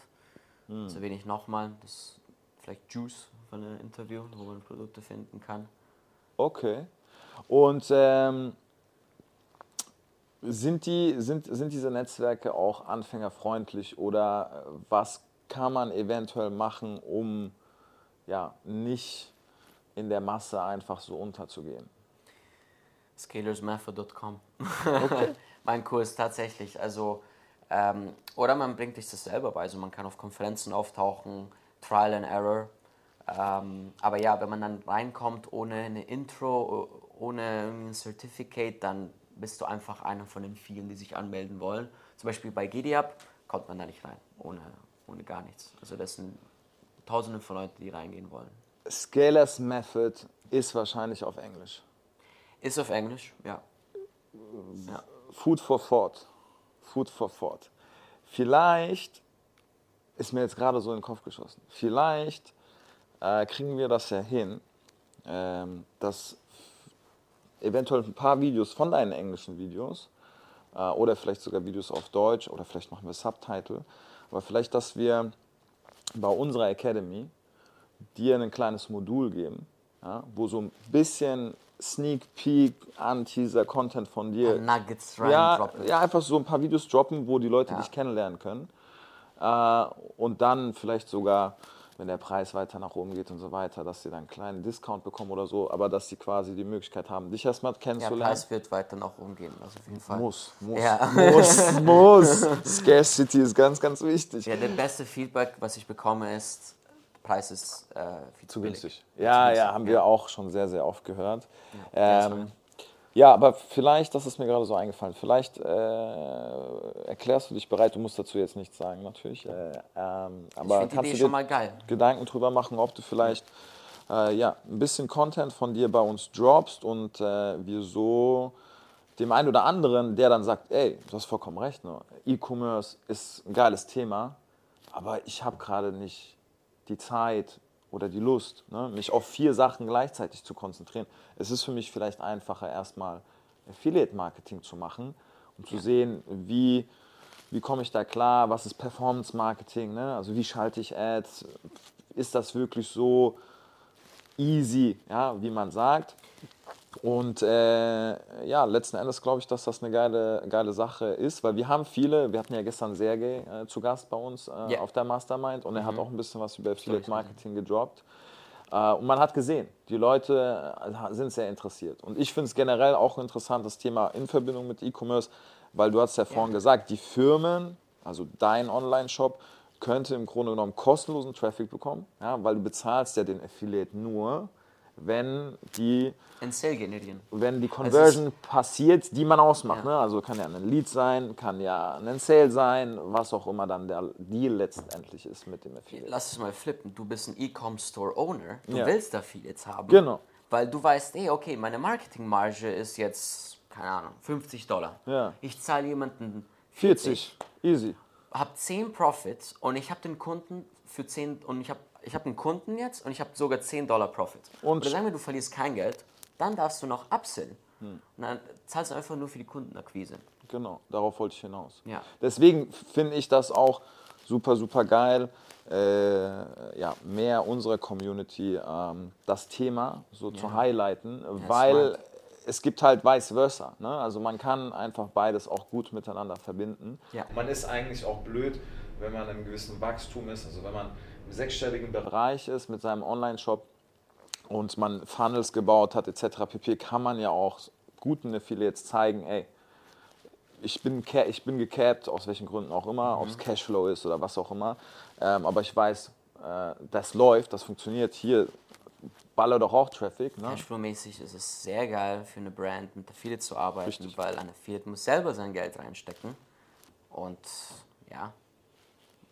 Das erwähne ich nochmal. Das ist vielleicht Juice von einem Interview, wo man Produkte finden kann. Okay. Und ähm, sind, die, sind, sind diese Netzwerke auch anfängerfreundlich oder äh, was kann man eventuell machen, um ja, nicht in der Masse einfach so unterzugehen? Scalersmethod.com. mein Kurs tatsächlich. Also, ähm, oder man bringt sich das selber bei. Also man kann auf Konferenzen auftauchen, Trial and Error. Ähm, aber ja, wenn man dann reinkommt ohne eine Intro, ohne ein Certificate, dann bist du einfach einer von den vielen, die sich anmelden wollen. Zum Beispiel bei GDApp kommt man da nicht rein, ohne, ohne gar nichts. Also das sind tausende von Leuten, die reingehen wollen. Scalers Method ist wahrscheinlich auf Englisch. Ist auf Englisch, ja. ja. Food for thought. Food for thought. Vielleicht ist mir jetzt gerade so in den Kopf geschossen. Vielleicht äh, kriegen wir das ja hin, ähm, dass eventuell ein paar Videos von deinen englischen Videos äh, oder vielleicht sogar Videos auf Deutsch oder vielleicht machen wir Subtitle, aber vielleicht, dass wir bei unserer Academy dir ein kleines Modul geben, ja, wo so ein bisschen Sneak Peek, Anteaser, Content von dir Nuggets rein ja, droppen. ja, einfach so ein paar Videos droppen, wo die Leute Ja. dich kennenlernen können. Äh, und dann vielleicht sogar, wenn der Preis weiter nach oben geht und so weiter, dass sie dann einen kleinen Discount bekommen oder so, aber dass sie quasi die Möglichkeit haben, dich erstmal Der kennenzulernen. Preis wird weiter nach oben gehen, also auf jeden Fall. muss, muss, Ja. muss, muss. Scarcity ist ganz, ganz wichtig. Ja, der beste Feedback, was ich bekomme, ist, Preis ist äh, viel Zu billig. günstig. Zu Ja, günstig, ja, haben wir auch schon sehr, sehr oft gehört. Ja, Ähm, ja, aber vielleicht, das ist mir gerade so eingefallen, vielleicht äh, erklärst du dich bereit, du musst dazu jetzt nichts sagen natürlich, äh, ähm, Ich aber kannst Idee du schon dir mal geil. Gedanken drüber machen, ob du vielleicht äh, ja, ein bisschen Content von dir bei uns droppst und äh, wir so dem einen oder anderen, der dann sagt, ey, du hast vollkommen recht, ne? E-Commerce ist ein geiles Thema, aber ich habe gerade nicht die Zeit oder die Lust, ne, mich auf vier Sachen gleichzeitig zu konzentrieren. Es ist für mich vielleicht einfacher, erstmal Affiliate-Marketing zu machen und zu sehen, wie, wie komme ich da klar, was ist Performance-Marketing, ne? also wie schalte ich Ads, ist das wirklich so easy, ja, wie man sagt. Und äh, ja, letzten Endes glaube ich, dass das eine geile, geile Sache ist, weil wir haben viele, wir hatten ja gestern Sergej äh, zu Gast bei uns äh, Ja. auf der Mastermind und er hat auch ein bisschen was über Affiliate Marketing gedroppt. Äh, und man hat gesehen, die Leute äh, sind sehr interessiert. Und ich finde es generell auch interessant, das Thema in Verbindung mit E-Commerce, weil du hast ja vorhin gesagt, die Firmen, also dein Online-Shop, könnte im Grunde genommen kostenlosen Traffic bekommen, ja, weil du bezahlst ja den Affiliate nur, wenn die, Ein Sale generieren. wenn die Also Conversion passiert, die man ausmacht. Ja. Ne? Also kann ja ein Lead sein, kann ja ein Sale sein, was auch immer dann der Deal letztendlich ist mit dem Affiliate. Lass es mal flippen. Du bist ein E-Com-Store-Owner. Du Ja. willst da viel jetzt haben. Genau. Weil du weißt, ey, okay, meine Marketingmarge ist jetzt, keine Ahnung, 50 Dollar. Ja. Ich zahle jemanden 40, easy. habe 10 Profits und ich habe den Kunden für 10 und ich habe ich hab einen Kunden jetzt und ich habe sogar 10 Dollar Profit. Und- Oder sagen wir, du verlierst kein Geld, dann darfst du noch upsellen. Hm. Und dann zahlst du einfach nur für die Kundenakquise. Genau, darauf wollte ich hinaus. Ja. Deswegen finde ich das auch super, super geil, äh, ja, mehr unserer Community ähm, das Thema so zu highlighten, weil smart. es gibt halt vice versa. Ne? Also man kann einfach beides auch gut miteinander verbinden. Ja. Man ist eigentlich auch blöd, wenn man im gewissen Wachstum ist, also wenn man sechsstelligen Bereich ist mit seinem Online-Shop und man Funnels gebaut hat etc. pp, kann man ja auch guten Affiliates zeigen, ey, ich bin, ich bin gecapped, aus welchen Gründen auch immer, ob es Cashflow ist oder was auch immer. Ähm, aber ich weiß, äh, das läuft, das funktioniert. Hier baller doch auch Traffic. Ne? Cashflow-mäßig ist es sehr geil für eine Brand mit Affiliate zu arbeiten, Richtig. weil ein Affiliate muss selber sein Geld reinstecken. Und ja,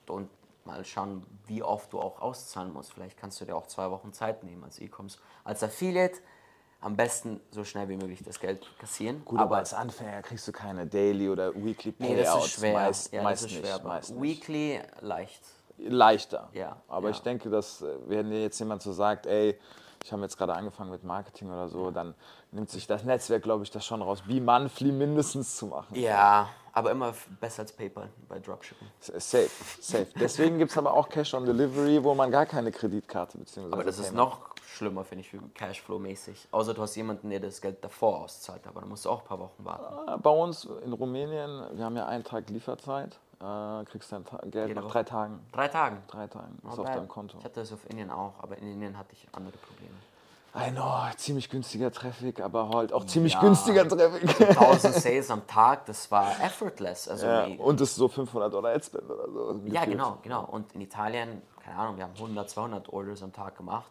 und mal schauen, wie oft du auch auszahlen musst. Vielleicht kannst du dir auch zwei Wochen Zeit nehmen als E-Commerce. Als Affiliate am besten so schnell wie möglich das Geld kassieren. Gut, aber als Anfänger kriegst du keine Daily oder Weekly nee, das Payouts. ist schwer. Meist, ja, meist das ist nicht, schwer. aber meist nicht. Weekly leicht. leichter. Ja, Aber ja. ich denke, dass äh, wenn dir jetzt jemand so sagt, ey, ich habe jetzt gerade angefangen mit Marketing oder so, dann nimmt sich das Netzwerk, glaube ich, das schon raus, wie Monthly mindestens zu machen. Ja, aber immer besser als PayPal bei Dropshipping. Safe, safe. Deswegen gibt es aber auch Cash on Delivery, wo man gar keine Kreditkarte bzw. Aber das ist Payment- noch schlimmer, finde ich, für Cashflow-mäßig. Außer du hast jemanden, der das Geld davor auszahlt, aber dann musst du auch ein paar Wochen warten. Äh, Bei uns in Rumänien, wir haben ja einen Tag Lieferzeit, äh, kriegst dein Ta Geld Jede nach drei Tagen. Drei Tagen. Drei Tagen ist Not auf deinem Konto. Ich hatte das auf Indien auch, aber in Indien hatte ich andere Probleme. I know, ziemlich günstiger Traffic, aber halt auch ziemlich Ja. günstiger Traffic. 1000 Sales am Tag, das war effortless. Also Ja, und das ist so 500 Dollar Adspend oder so. ja, gefühlt. genau, genau. Und in Italien, keine Ahnung, wir haben 100, 200 Orders am Tag gemacht.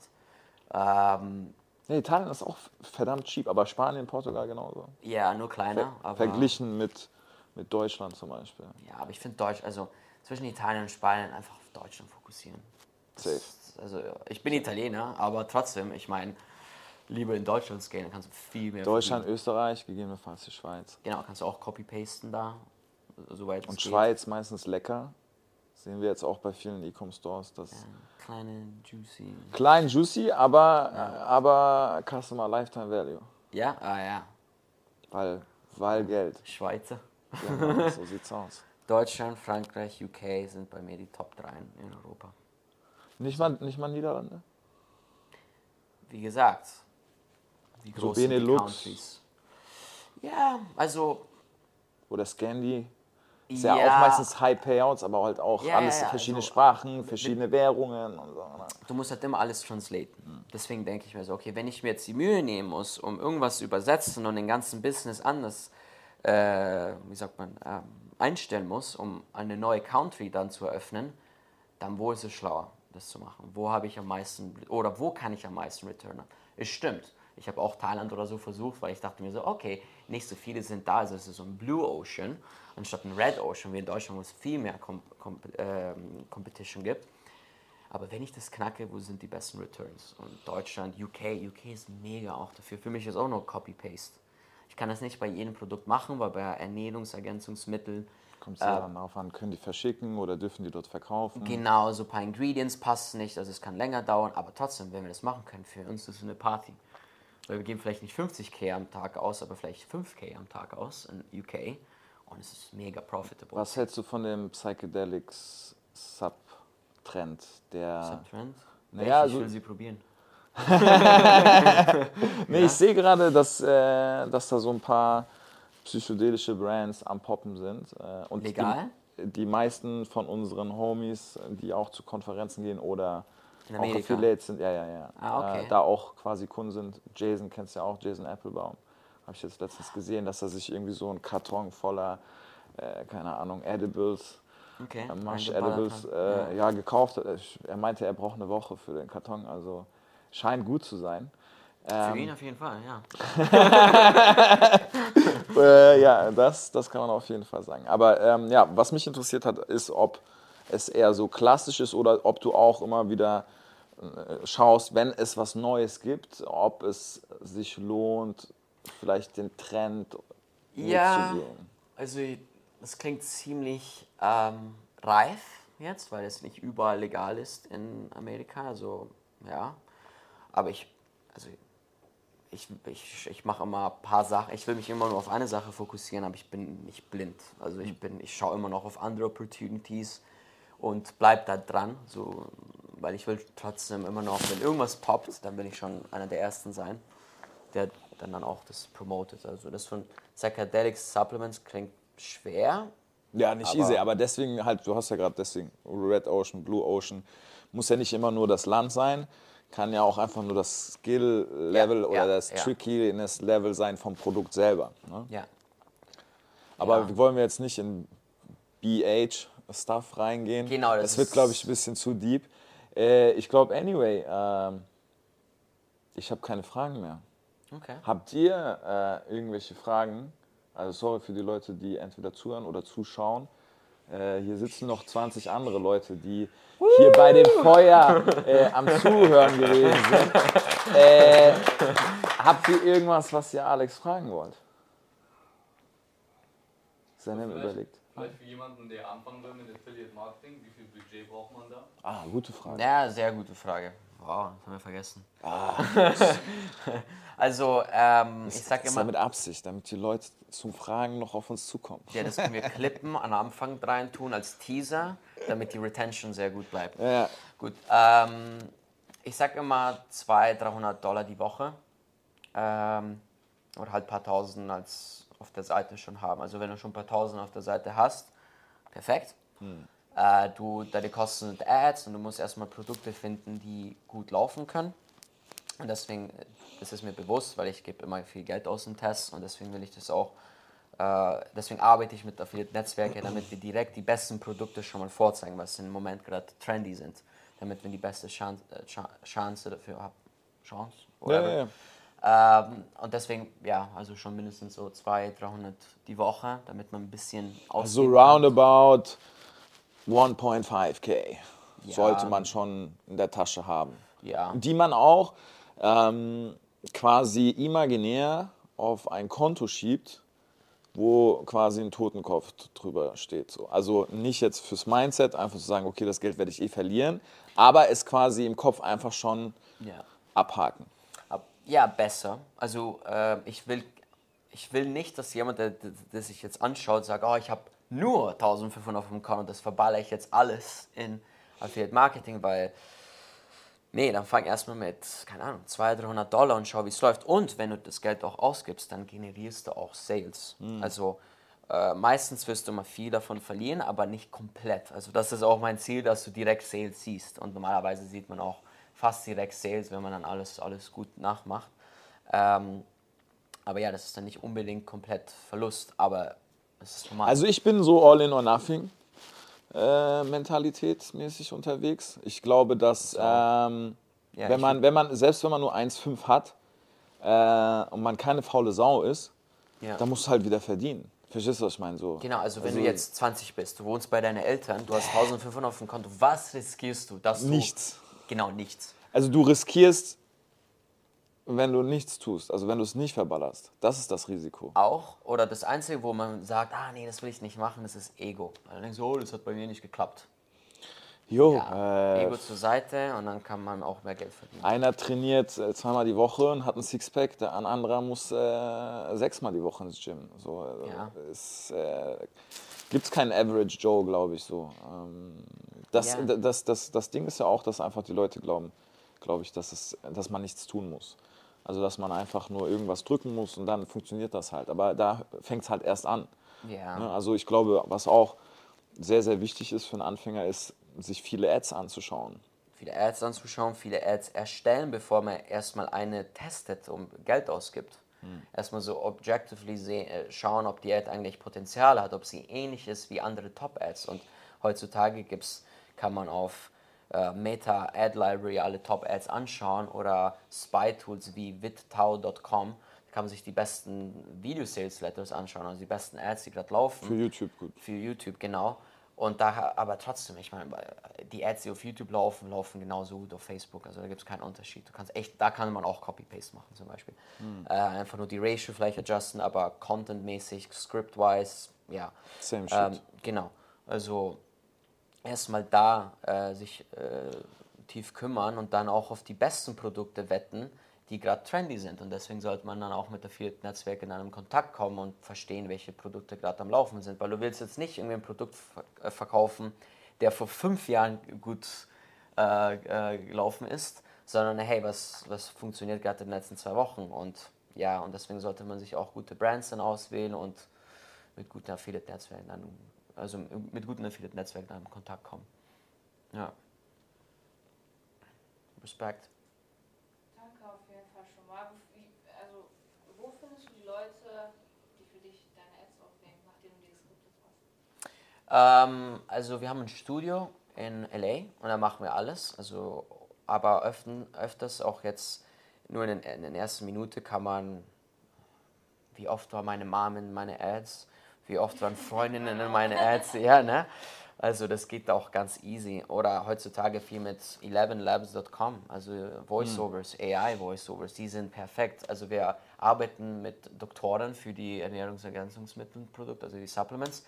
Ähm, Ja, Italien ist auch verdammt cheap, aber Spanien, Portugal genauso. ja, nur kleiner. Ver verglichen mit, mit Deutschland zum Beispiel. Ja, aber ich finde Deutsch, also zwischen Italien und Spanien einfach auf Deutschland fokussieren. Safe. Also ich bin Italiener, aber trotzdem, ich meine, lieber in Deutschland gehen, dann kannst du viel mehr Deutschland, verdienen. Österreich, gegebenenfalls die Schweiz. Genau, kannst du auch copy-pasten da, soweit Und geht. Schweiz meistens lecker. Sehen wir jetzt auch bei vielen E-Com-Stores. Das Kleine, juicy. klein, juicy, aber, aber Customer Lifetime Value. Ja, ah ja, Weil, weil Geld. Schweizer. Genau, so sieht's aus. Deutschland, Frankreich, UK sind bei mir die Top 3 in Europa. Nicht mal, nicht mal Niederlande? Wie gesagt, wie So groß sind die Benelux. Countries? Ja, also Oder Scandi? Ist ja, Ja. auch meistens High Payouts, aber halt auch Ja, alles ja, verschiedene also, Sprachen, verschiedene Währungen und so. ne? du musst halt immer alles translaten. Deswegen denke ich mir so, okay, wenn ich mir jetzt die Mühe nehmen muss, um irgendwas zu übersetzen und den ganzen Business anders, äh, wie sagt man, ähm, einstellen muss, um eine neue Country dann zu eröffnen, dann wo ist es schlauer, das zu machen? Wo habe ich am meisten, oder wo kann ich am meisten returnen? Es stimmt. Ich habe auch Thailand oder so versucht, weil ich dachte mir so, okay, nicht so viele sind da, also es ist so ein Blue Ocean anstatt ein Red Ocean wie in Deutschland, wo es viel mehr Com Com ähm, Competition gibt. Aber wenn ich das knacke, wo sind die besten Returns? Und Deutschland, UK, UK ist mega auch dafür. Für mich ist auch nur Copy-Paste. Ich kann das nicht bei jedem Produkt machen, weil bei Ernährungsergänzungsmitteln Kommt es ja dann darauf an, können die verschicken oder dürfen die dort verkaufen? Genau, so ein paar Ingredients passen nicht, also es kann länger dauern, aber trotzdem, wenn wir das machen können, für uns ist es eine Party. Weil wir geben vielleicht nicht 50k am Tag aus, aber vielleicht 5k am Tag aus in UK und es ist mega profitable. Was hältst du von dem Psychedelics Sub-Trend? Der Subtrend? Naja, ich also- will sie probieren. Nee, ich sehe gerade, dass, äh, dass da so ein paar psychedelische Brands am Poppen sind. Äh, und Legal? Die, die meisten von unseren Homies, die auch zu Konferenzen gehen oder In auch Amerika? Affiliates sind, ja, ja, ja. Ah, okay. Äh, da auch quasi Kunden sind. Jason kennst du ja auch, Jason Applebaum. Habe ich jetzt letztens gesehen, dass er sich irgendwie so einen Karton voller, äh, keine Ahnung, Edibles, Okay. äh, Mush eingeballert Edibles, äh, ja. gekauft hat. Er meinte, er braucht eine Woche für den Karton, also scheint gut zu sein. Für Ähm, ihn auf jeden Fall, ja. Äh, ja, das, das kann man auf jeden Fall sagen. Aber ähm, ja, was mich interessiert hat, ist, ob es eher so klassisch ist oder ob du auch immer wieder äh, schaust, wenn es was Neues gibt, ob es sich lohnt, vielleicht den Trend Ja, mitzugehen. also das klingt ziemlich ähm, reif jetzt, weil es nicht überall legal ist in Amerika. Also ja, aber ich, also ich, ich, ich mache immer ein paar Sachen. Ich will mich immer nur auf eine Sache fokussieren, aber ich bin nicht blind. Also ich bin, ich schaue immer noch auf andere Opportunities und bleib da dran, so, weil ich will trotzdem immer noch, wenn irgendwas poppt, dann will ich schon einer der ersten sein, der dann, dann auch das promotet. Also das von Psychedelic Supplements klingt schwer. Ja, nicht Aber- easy, aber deswegen halt, du hast ja gerade deswegen Red Ocean, Blue Ocean, muss ja nicht immer nur das Land sein, kann ja auch einfach nur das Skill-Level Ja, oder ja, das ja. Trickiness-Level sein vom Produkt selber. Ne? Ja. Aber wollen wir jetzt nicht in BH-Stuff reingehen? Genau, das das wird, glaube ich, ein bisschen zu deep. Äh, ich glaube, anyway, ähm, ich habe keine Fragen mehr. Okay. Habt ihr äh, irgendwelche Fragen? Also sorry für die Leute, die entweder zuhören oder zuschauen. Äh, hier sitzen noch 20 andere Leute, die hier bei dem Feuer äh, am Zuhören gewesen sind. Äh, habt ihr irgendwas, was ihr Alex fragen wollt? Seinem Vielleicht- überlegt. Vielleicht für jemanden, der anfangen will mit Affiliate Marketing, wie viel Budget braucht man da? Ah, gute Frage. Ja, sehr gute Frage. Wow, das haben wir vergessen. Ah. also, ähm, ich sag das ist immer, ja mit Absicht, damit die Leute zum Fragen noch auf uns zukommen. ja, das können wir klippen, an Anfang rein tun als Teaser, damit die Retention sehr gut bleibt. Ja, Gut, ähm, ich sag immer 200, 300 Dollar die Woche. Ähm, oder halt ein paar Tausend als auf der Seite schon haben. Also wenn du schon ein paar Tausend auf der Seite hast, perfekt. Äh, du, deine Kosten sind Ads und du musst erstmal Produkte finden, die gut laufen können. Und deswegen äh, ist es mir bewusst, weil ich gebe immer viel Geld aus in Tests und deswegen will ich das auch, äh, deswegen arbeite ich mit Affiliate-Netzwerken, damit wir direkt die besten Produkte schon mal vorzeigen, was im Moment gerade trendy sind, damit wir die beste Chance, äh, Cha- Chance dafür haben. Chance? ja, Whatever. ja, ja. Ähm, und deswegen, ja, also schon mindestens so 200, 300 die Woche, damit man ein bisschen Also ausgeben kann. roundabout 1.5k Ja. sollte man schon in der Tasche haben. Ja. Die man auch ähm, quasi imaginär auf ein Konto schiebt, wo quasi ein Totenkopf drüber steht. So. Also nicht jetzt fürs Mindset, einfach zu sagen, okay, das Geld werde ich eh verlieren, aber es quasi im Kopf einfach schon Ja. abhaken. Ja, besser. Also äh, ich, will, ich will nicht, dass jemand, der, der, sich jetzt anschaut, sagt, oh, ich habe nur 1500 auf dem Konto, das verballere ich jetzt alles in Affiliate Marketing, weil, nee, dann fang erstmal mit, keine Ahnung, 200, 300 Dollar und schau, wie es läuft. Und wenn du das Geld auch ausgibst, dann generierst du auch Sales. Also äh, meistens wirst du mal viel davon verlieren, aber nicht komplett. Also das ist auch mein Ziel, dass du direkt Sales siehst. Und normalerweise sieht man auch fast direkt Sales, wenn man dann alles, alles gut nachmacht. Ähm, aber ja, das ist dann nicht unbedingt komplett Verlust, aber es ist normal. Also ich bin so all in or nothing äh, mentalitätsmäßig unterwegs. Ich glaube, dass ähm, Ja, wenn man, wenn man, selbst wenn man nur 1,5 hat äh, und man keine faule Sau ist, ja. dann musst du halt wieder verdienen. Verstehst du, was ich meine? So. Genau, also wenn du jetzt 20 bist, du wohnst bei deinen Eltern, du hast 1500 auf dem Konto, was riskierst du? Dass du Nichts. Genau, nichts. Also du riskierst, wenn du nichts tust, also wenn du es nicht verballerst. Das ist das Risiko. Auch, oder das Einzige, wo man sagt, ah nee, das will ich nicht machen, das ist Ego. Dann denkst du, oh, das hat bei mir nicht geklappt. Jo, Ja, äh, Ego zur Seite und dann kann man auch mehr Geld verdienen. einer trainiert äh, zweimal die Woche und hat ein Sixpack, der ein anderer muss äh, sechsmal die Woche ins Gym. So, äh, Ja. es gibt keinen Average Joe, glaube ich so. Ähm, das, Ja. das, das, das Ding ist ja auch, dass einfach die Leute glauben, glaube ich, dass, es, dass man nichts tun muss. Also dass man einfach nur irgendwas drücken muss und dann funktioniert das halt. Aber da fängt es halt erst an. Ja. Ne? Also ich glaube, was auch sehr, sehr wichtig ist für einen Anfänger, ist, sich viele Ads anzuschauen. Viele Ads anzuschauen, viele Ads erstellen, bevor man erstmal eine testet und Geld ausgibt. Erstmal so objectively seh- äh, schauen, ob die Ad eigentlich Potenzial hat, ob sie ähnlich ist wie andere Top-Ads. Und heutzutage gibt's, kann man auf äh, Meta Ad Library alle Top-Ads anschauen oder Spy-Tools wie vidtau.com. Da kann man sich die besten Video-Sales-Letters anschauen, also die besten Ads, die gerade laufen. Für YouTube gut. Für YouTube, genau. Und da, aber trotzdem, ich meine, die Ads, die auf YouTube laufen, laufen genauso gut auf Facebook. Also da gibt es keinen Unterschied. Du kannst echt, da kann man auch Copy-Paste machen zum Beispiel. Äh, einfach nur die Ratio vielleicht adjusten, aber contentmäßig, script-wise, ja. Same shit. Ähm, genau. Also erstmal da äh, sich äh, tief kümmern und dann auch auf die besten Produkte wetten, die gerade trendy sind. Und deswegen sollte man dann auch mit Affiliate-Netzwerken in einem Kontakt kommen und verstehen, welche Produkte gerade am Laufen sind. Weil du willst jetzt nicht irgendwie ein Produkt äh, verkaufen, der vor fünf Jahren gut äh, äh, gelaufen ist, sondern hey, was, was funktioniert gerade in den letzten zwei Wochen? Und ja, und deswegen sollte man sich auch gute Brands dann auswählen und mit guten Affiliate-Netzwerken dann, also mit guten Affiliate-Netzwerken dann in Kontakt kommen. Ja. Respekt. Danke auf jeden Fall schon mal. Wie, also, wo findest du die Leute, die für dich deine Ads aufnehmen, nachdem du die geskriptet hast? Ähm, also wir haben ein Studio in LA und da machen wir alles. Also, aber öften, öfters auch jetzt nur in, in der ersten Minute kann man, wie oft war meine Mom in meine Ads, wie oft waren Freundinnen in meine Ads, ja, ne? Also das geht auch ganz easy. Oder heutzutage viel mit 11labs.com, also Voiceovers, AI Voiceovers, die sind perfekt. Also wir arbeiten mit Doktoren für die Ernährungsergänzungsmittelprodukte, also die Supplements.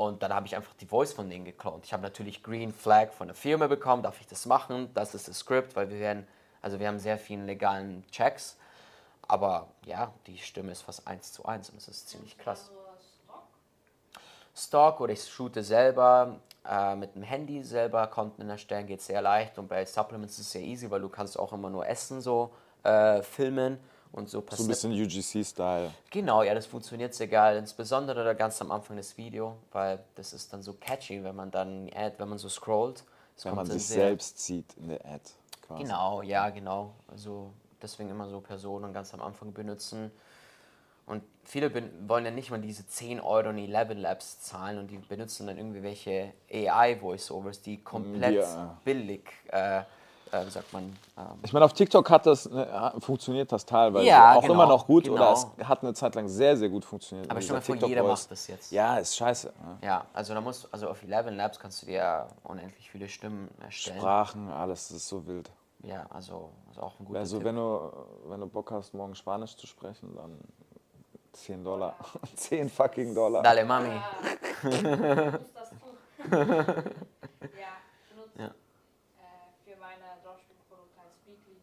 Und dann habe ich einfach die Voice von denen geklont. Ich habe natürlich Green Flag von der Firma bekommen, darf ich das machen? Das ist das Skript, weil wir werden, also wir haben sehr viele legalen Checks. Aber ja, die Stimme ist fast eins zu eins und das ist ziemlich krass. Stock oder ich shoote selber äh, mit dem Handy selber, Content erstellen geht sehr leicht und bei Supplements ist es sehr easy, weil du kannst auch immer nur Essen so äh, filmen und so So ein passiert. bisschen UGC-Style. Genau, ja, das funktioniert sehr geil. Insbesondere da ganz am Anfang des Videos, weil das ist dann so catchy, wenn man dann Ad, wenn man so scrollt. Wenn man sich selbst sieht in der Ad. Quasi. Genau, ja, genau. Also deswegen immer so Personen ganz am Anfang benutzen. Und viele wollen ja nicht mal diese 10 Euro in 11 Labs zahlen und die benutzen dann irgendwie welche AI-Voiceovers, die komplett Ja. billig, äh, äh, wie sagt man, ähm, Ich meine, auf TikTok hat das, ne, funktioniert das teilweise Ja, auch genau, immer noch gut genau. oder es hat eine Zeit lang sehr, sehr gut funktioniert. aber stell dir vor, jeder macht das jetzt. Ja, ist scheiße. Ne? Ja, also da musst also auf 11 Labs kannst du dir unendlich viele Stimmen erstellen. Sprachen, alles, das ist so wild. Ja, also ist auch ein guter Also Tipp. wenn du, wenn du Bock hast, morgen Spanisch zu sprechen, dann 10 Dollar. 10 fucking Dollar. Dale, Mami. tun. ja, ich benutze Ja. äh, für meine Dropshipping-Produkte ein Speakly.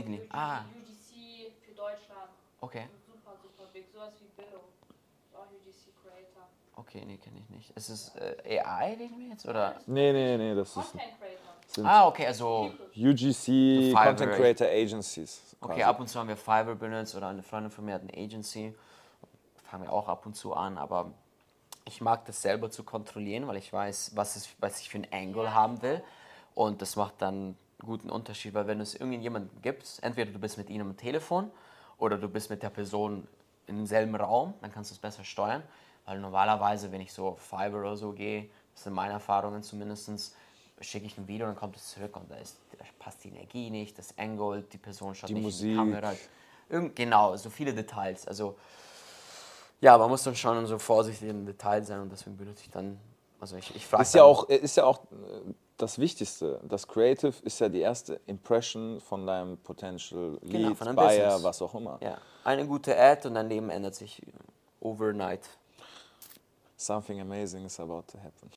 UGC, ah. UGC für Deutschland. Okay, Super, super big. Sowas wie. Ist auch UGC Creator. okay, nee, kenne ich nicht. Ist es äh, AI, reden wir jetzt, oder? Nee, nee, nee, das ist Content Creator. Ah, okay, also... UGC Fiverr. Content Creator Agencies. Okay, quasi. ab und zu haben wir Fiverr benutzt oder eine Freundin von mir hat eine Agency. Fangen wir auch ab und zu an, aber ich mag das selber zu kontrollieren, weil ich weiß, was, es, was ich für einen Angle haben will. Und das macht dann guten Unterschied, weil wenn es irgendjemanden gibt, entweder du bist mit ihm am Telefon oder du bist mit der Person in demselben Raum, dann kannst du es besser steuern. Weil normalerweise, wenn ich so auf Fiverr oder so gehe, das sind meine Erfahrungen zumindest, schicke ich ein Video und dann kommt es zurück und da, ist, da passt die Energie nicht, das Angle, die Person schaut Die nicht in Musik. die Kamera. Irgend, genau, so viele Details. Also ja, man muss dann schon so vorsichtig in Details sein und deswegen benutze ich dann, also ich, ich frage Ist ja auch, ist ja auch äh, das Wichtigste. Das Creative ist ja die erste Impression von deinem Potential Lead, Genau, von Buyer, Business. was auch immer. Ja, eine gute Ad und dein Leben ändert sich overnight. Something amazing is about to happen.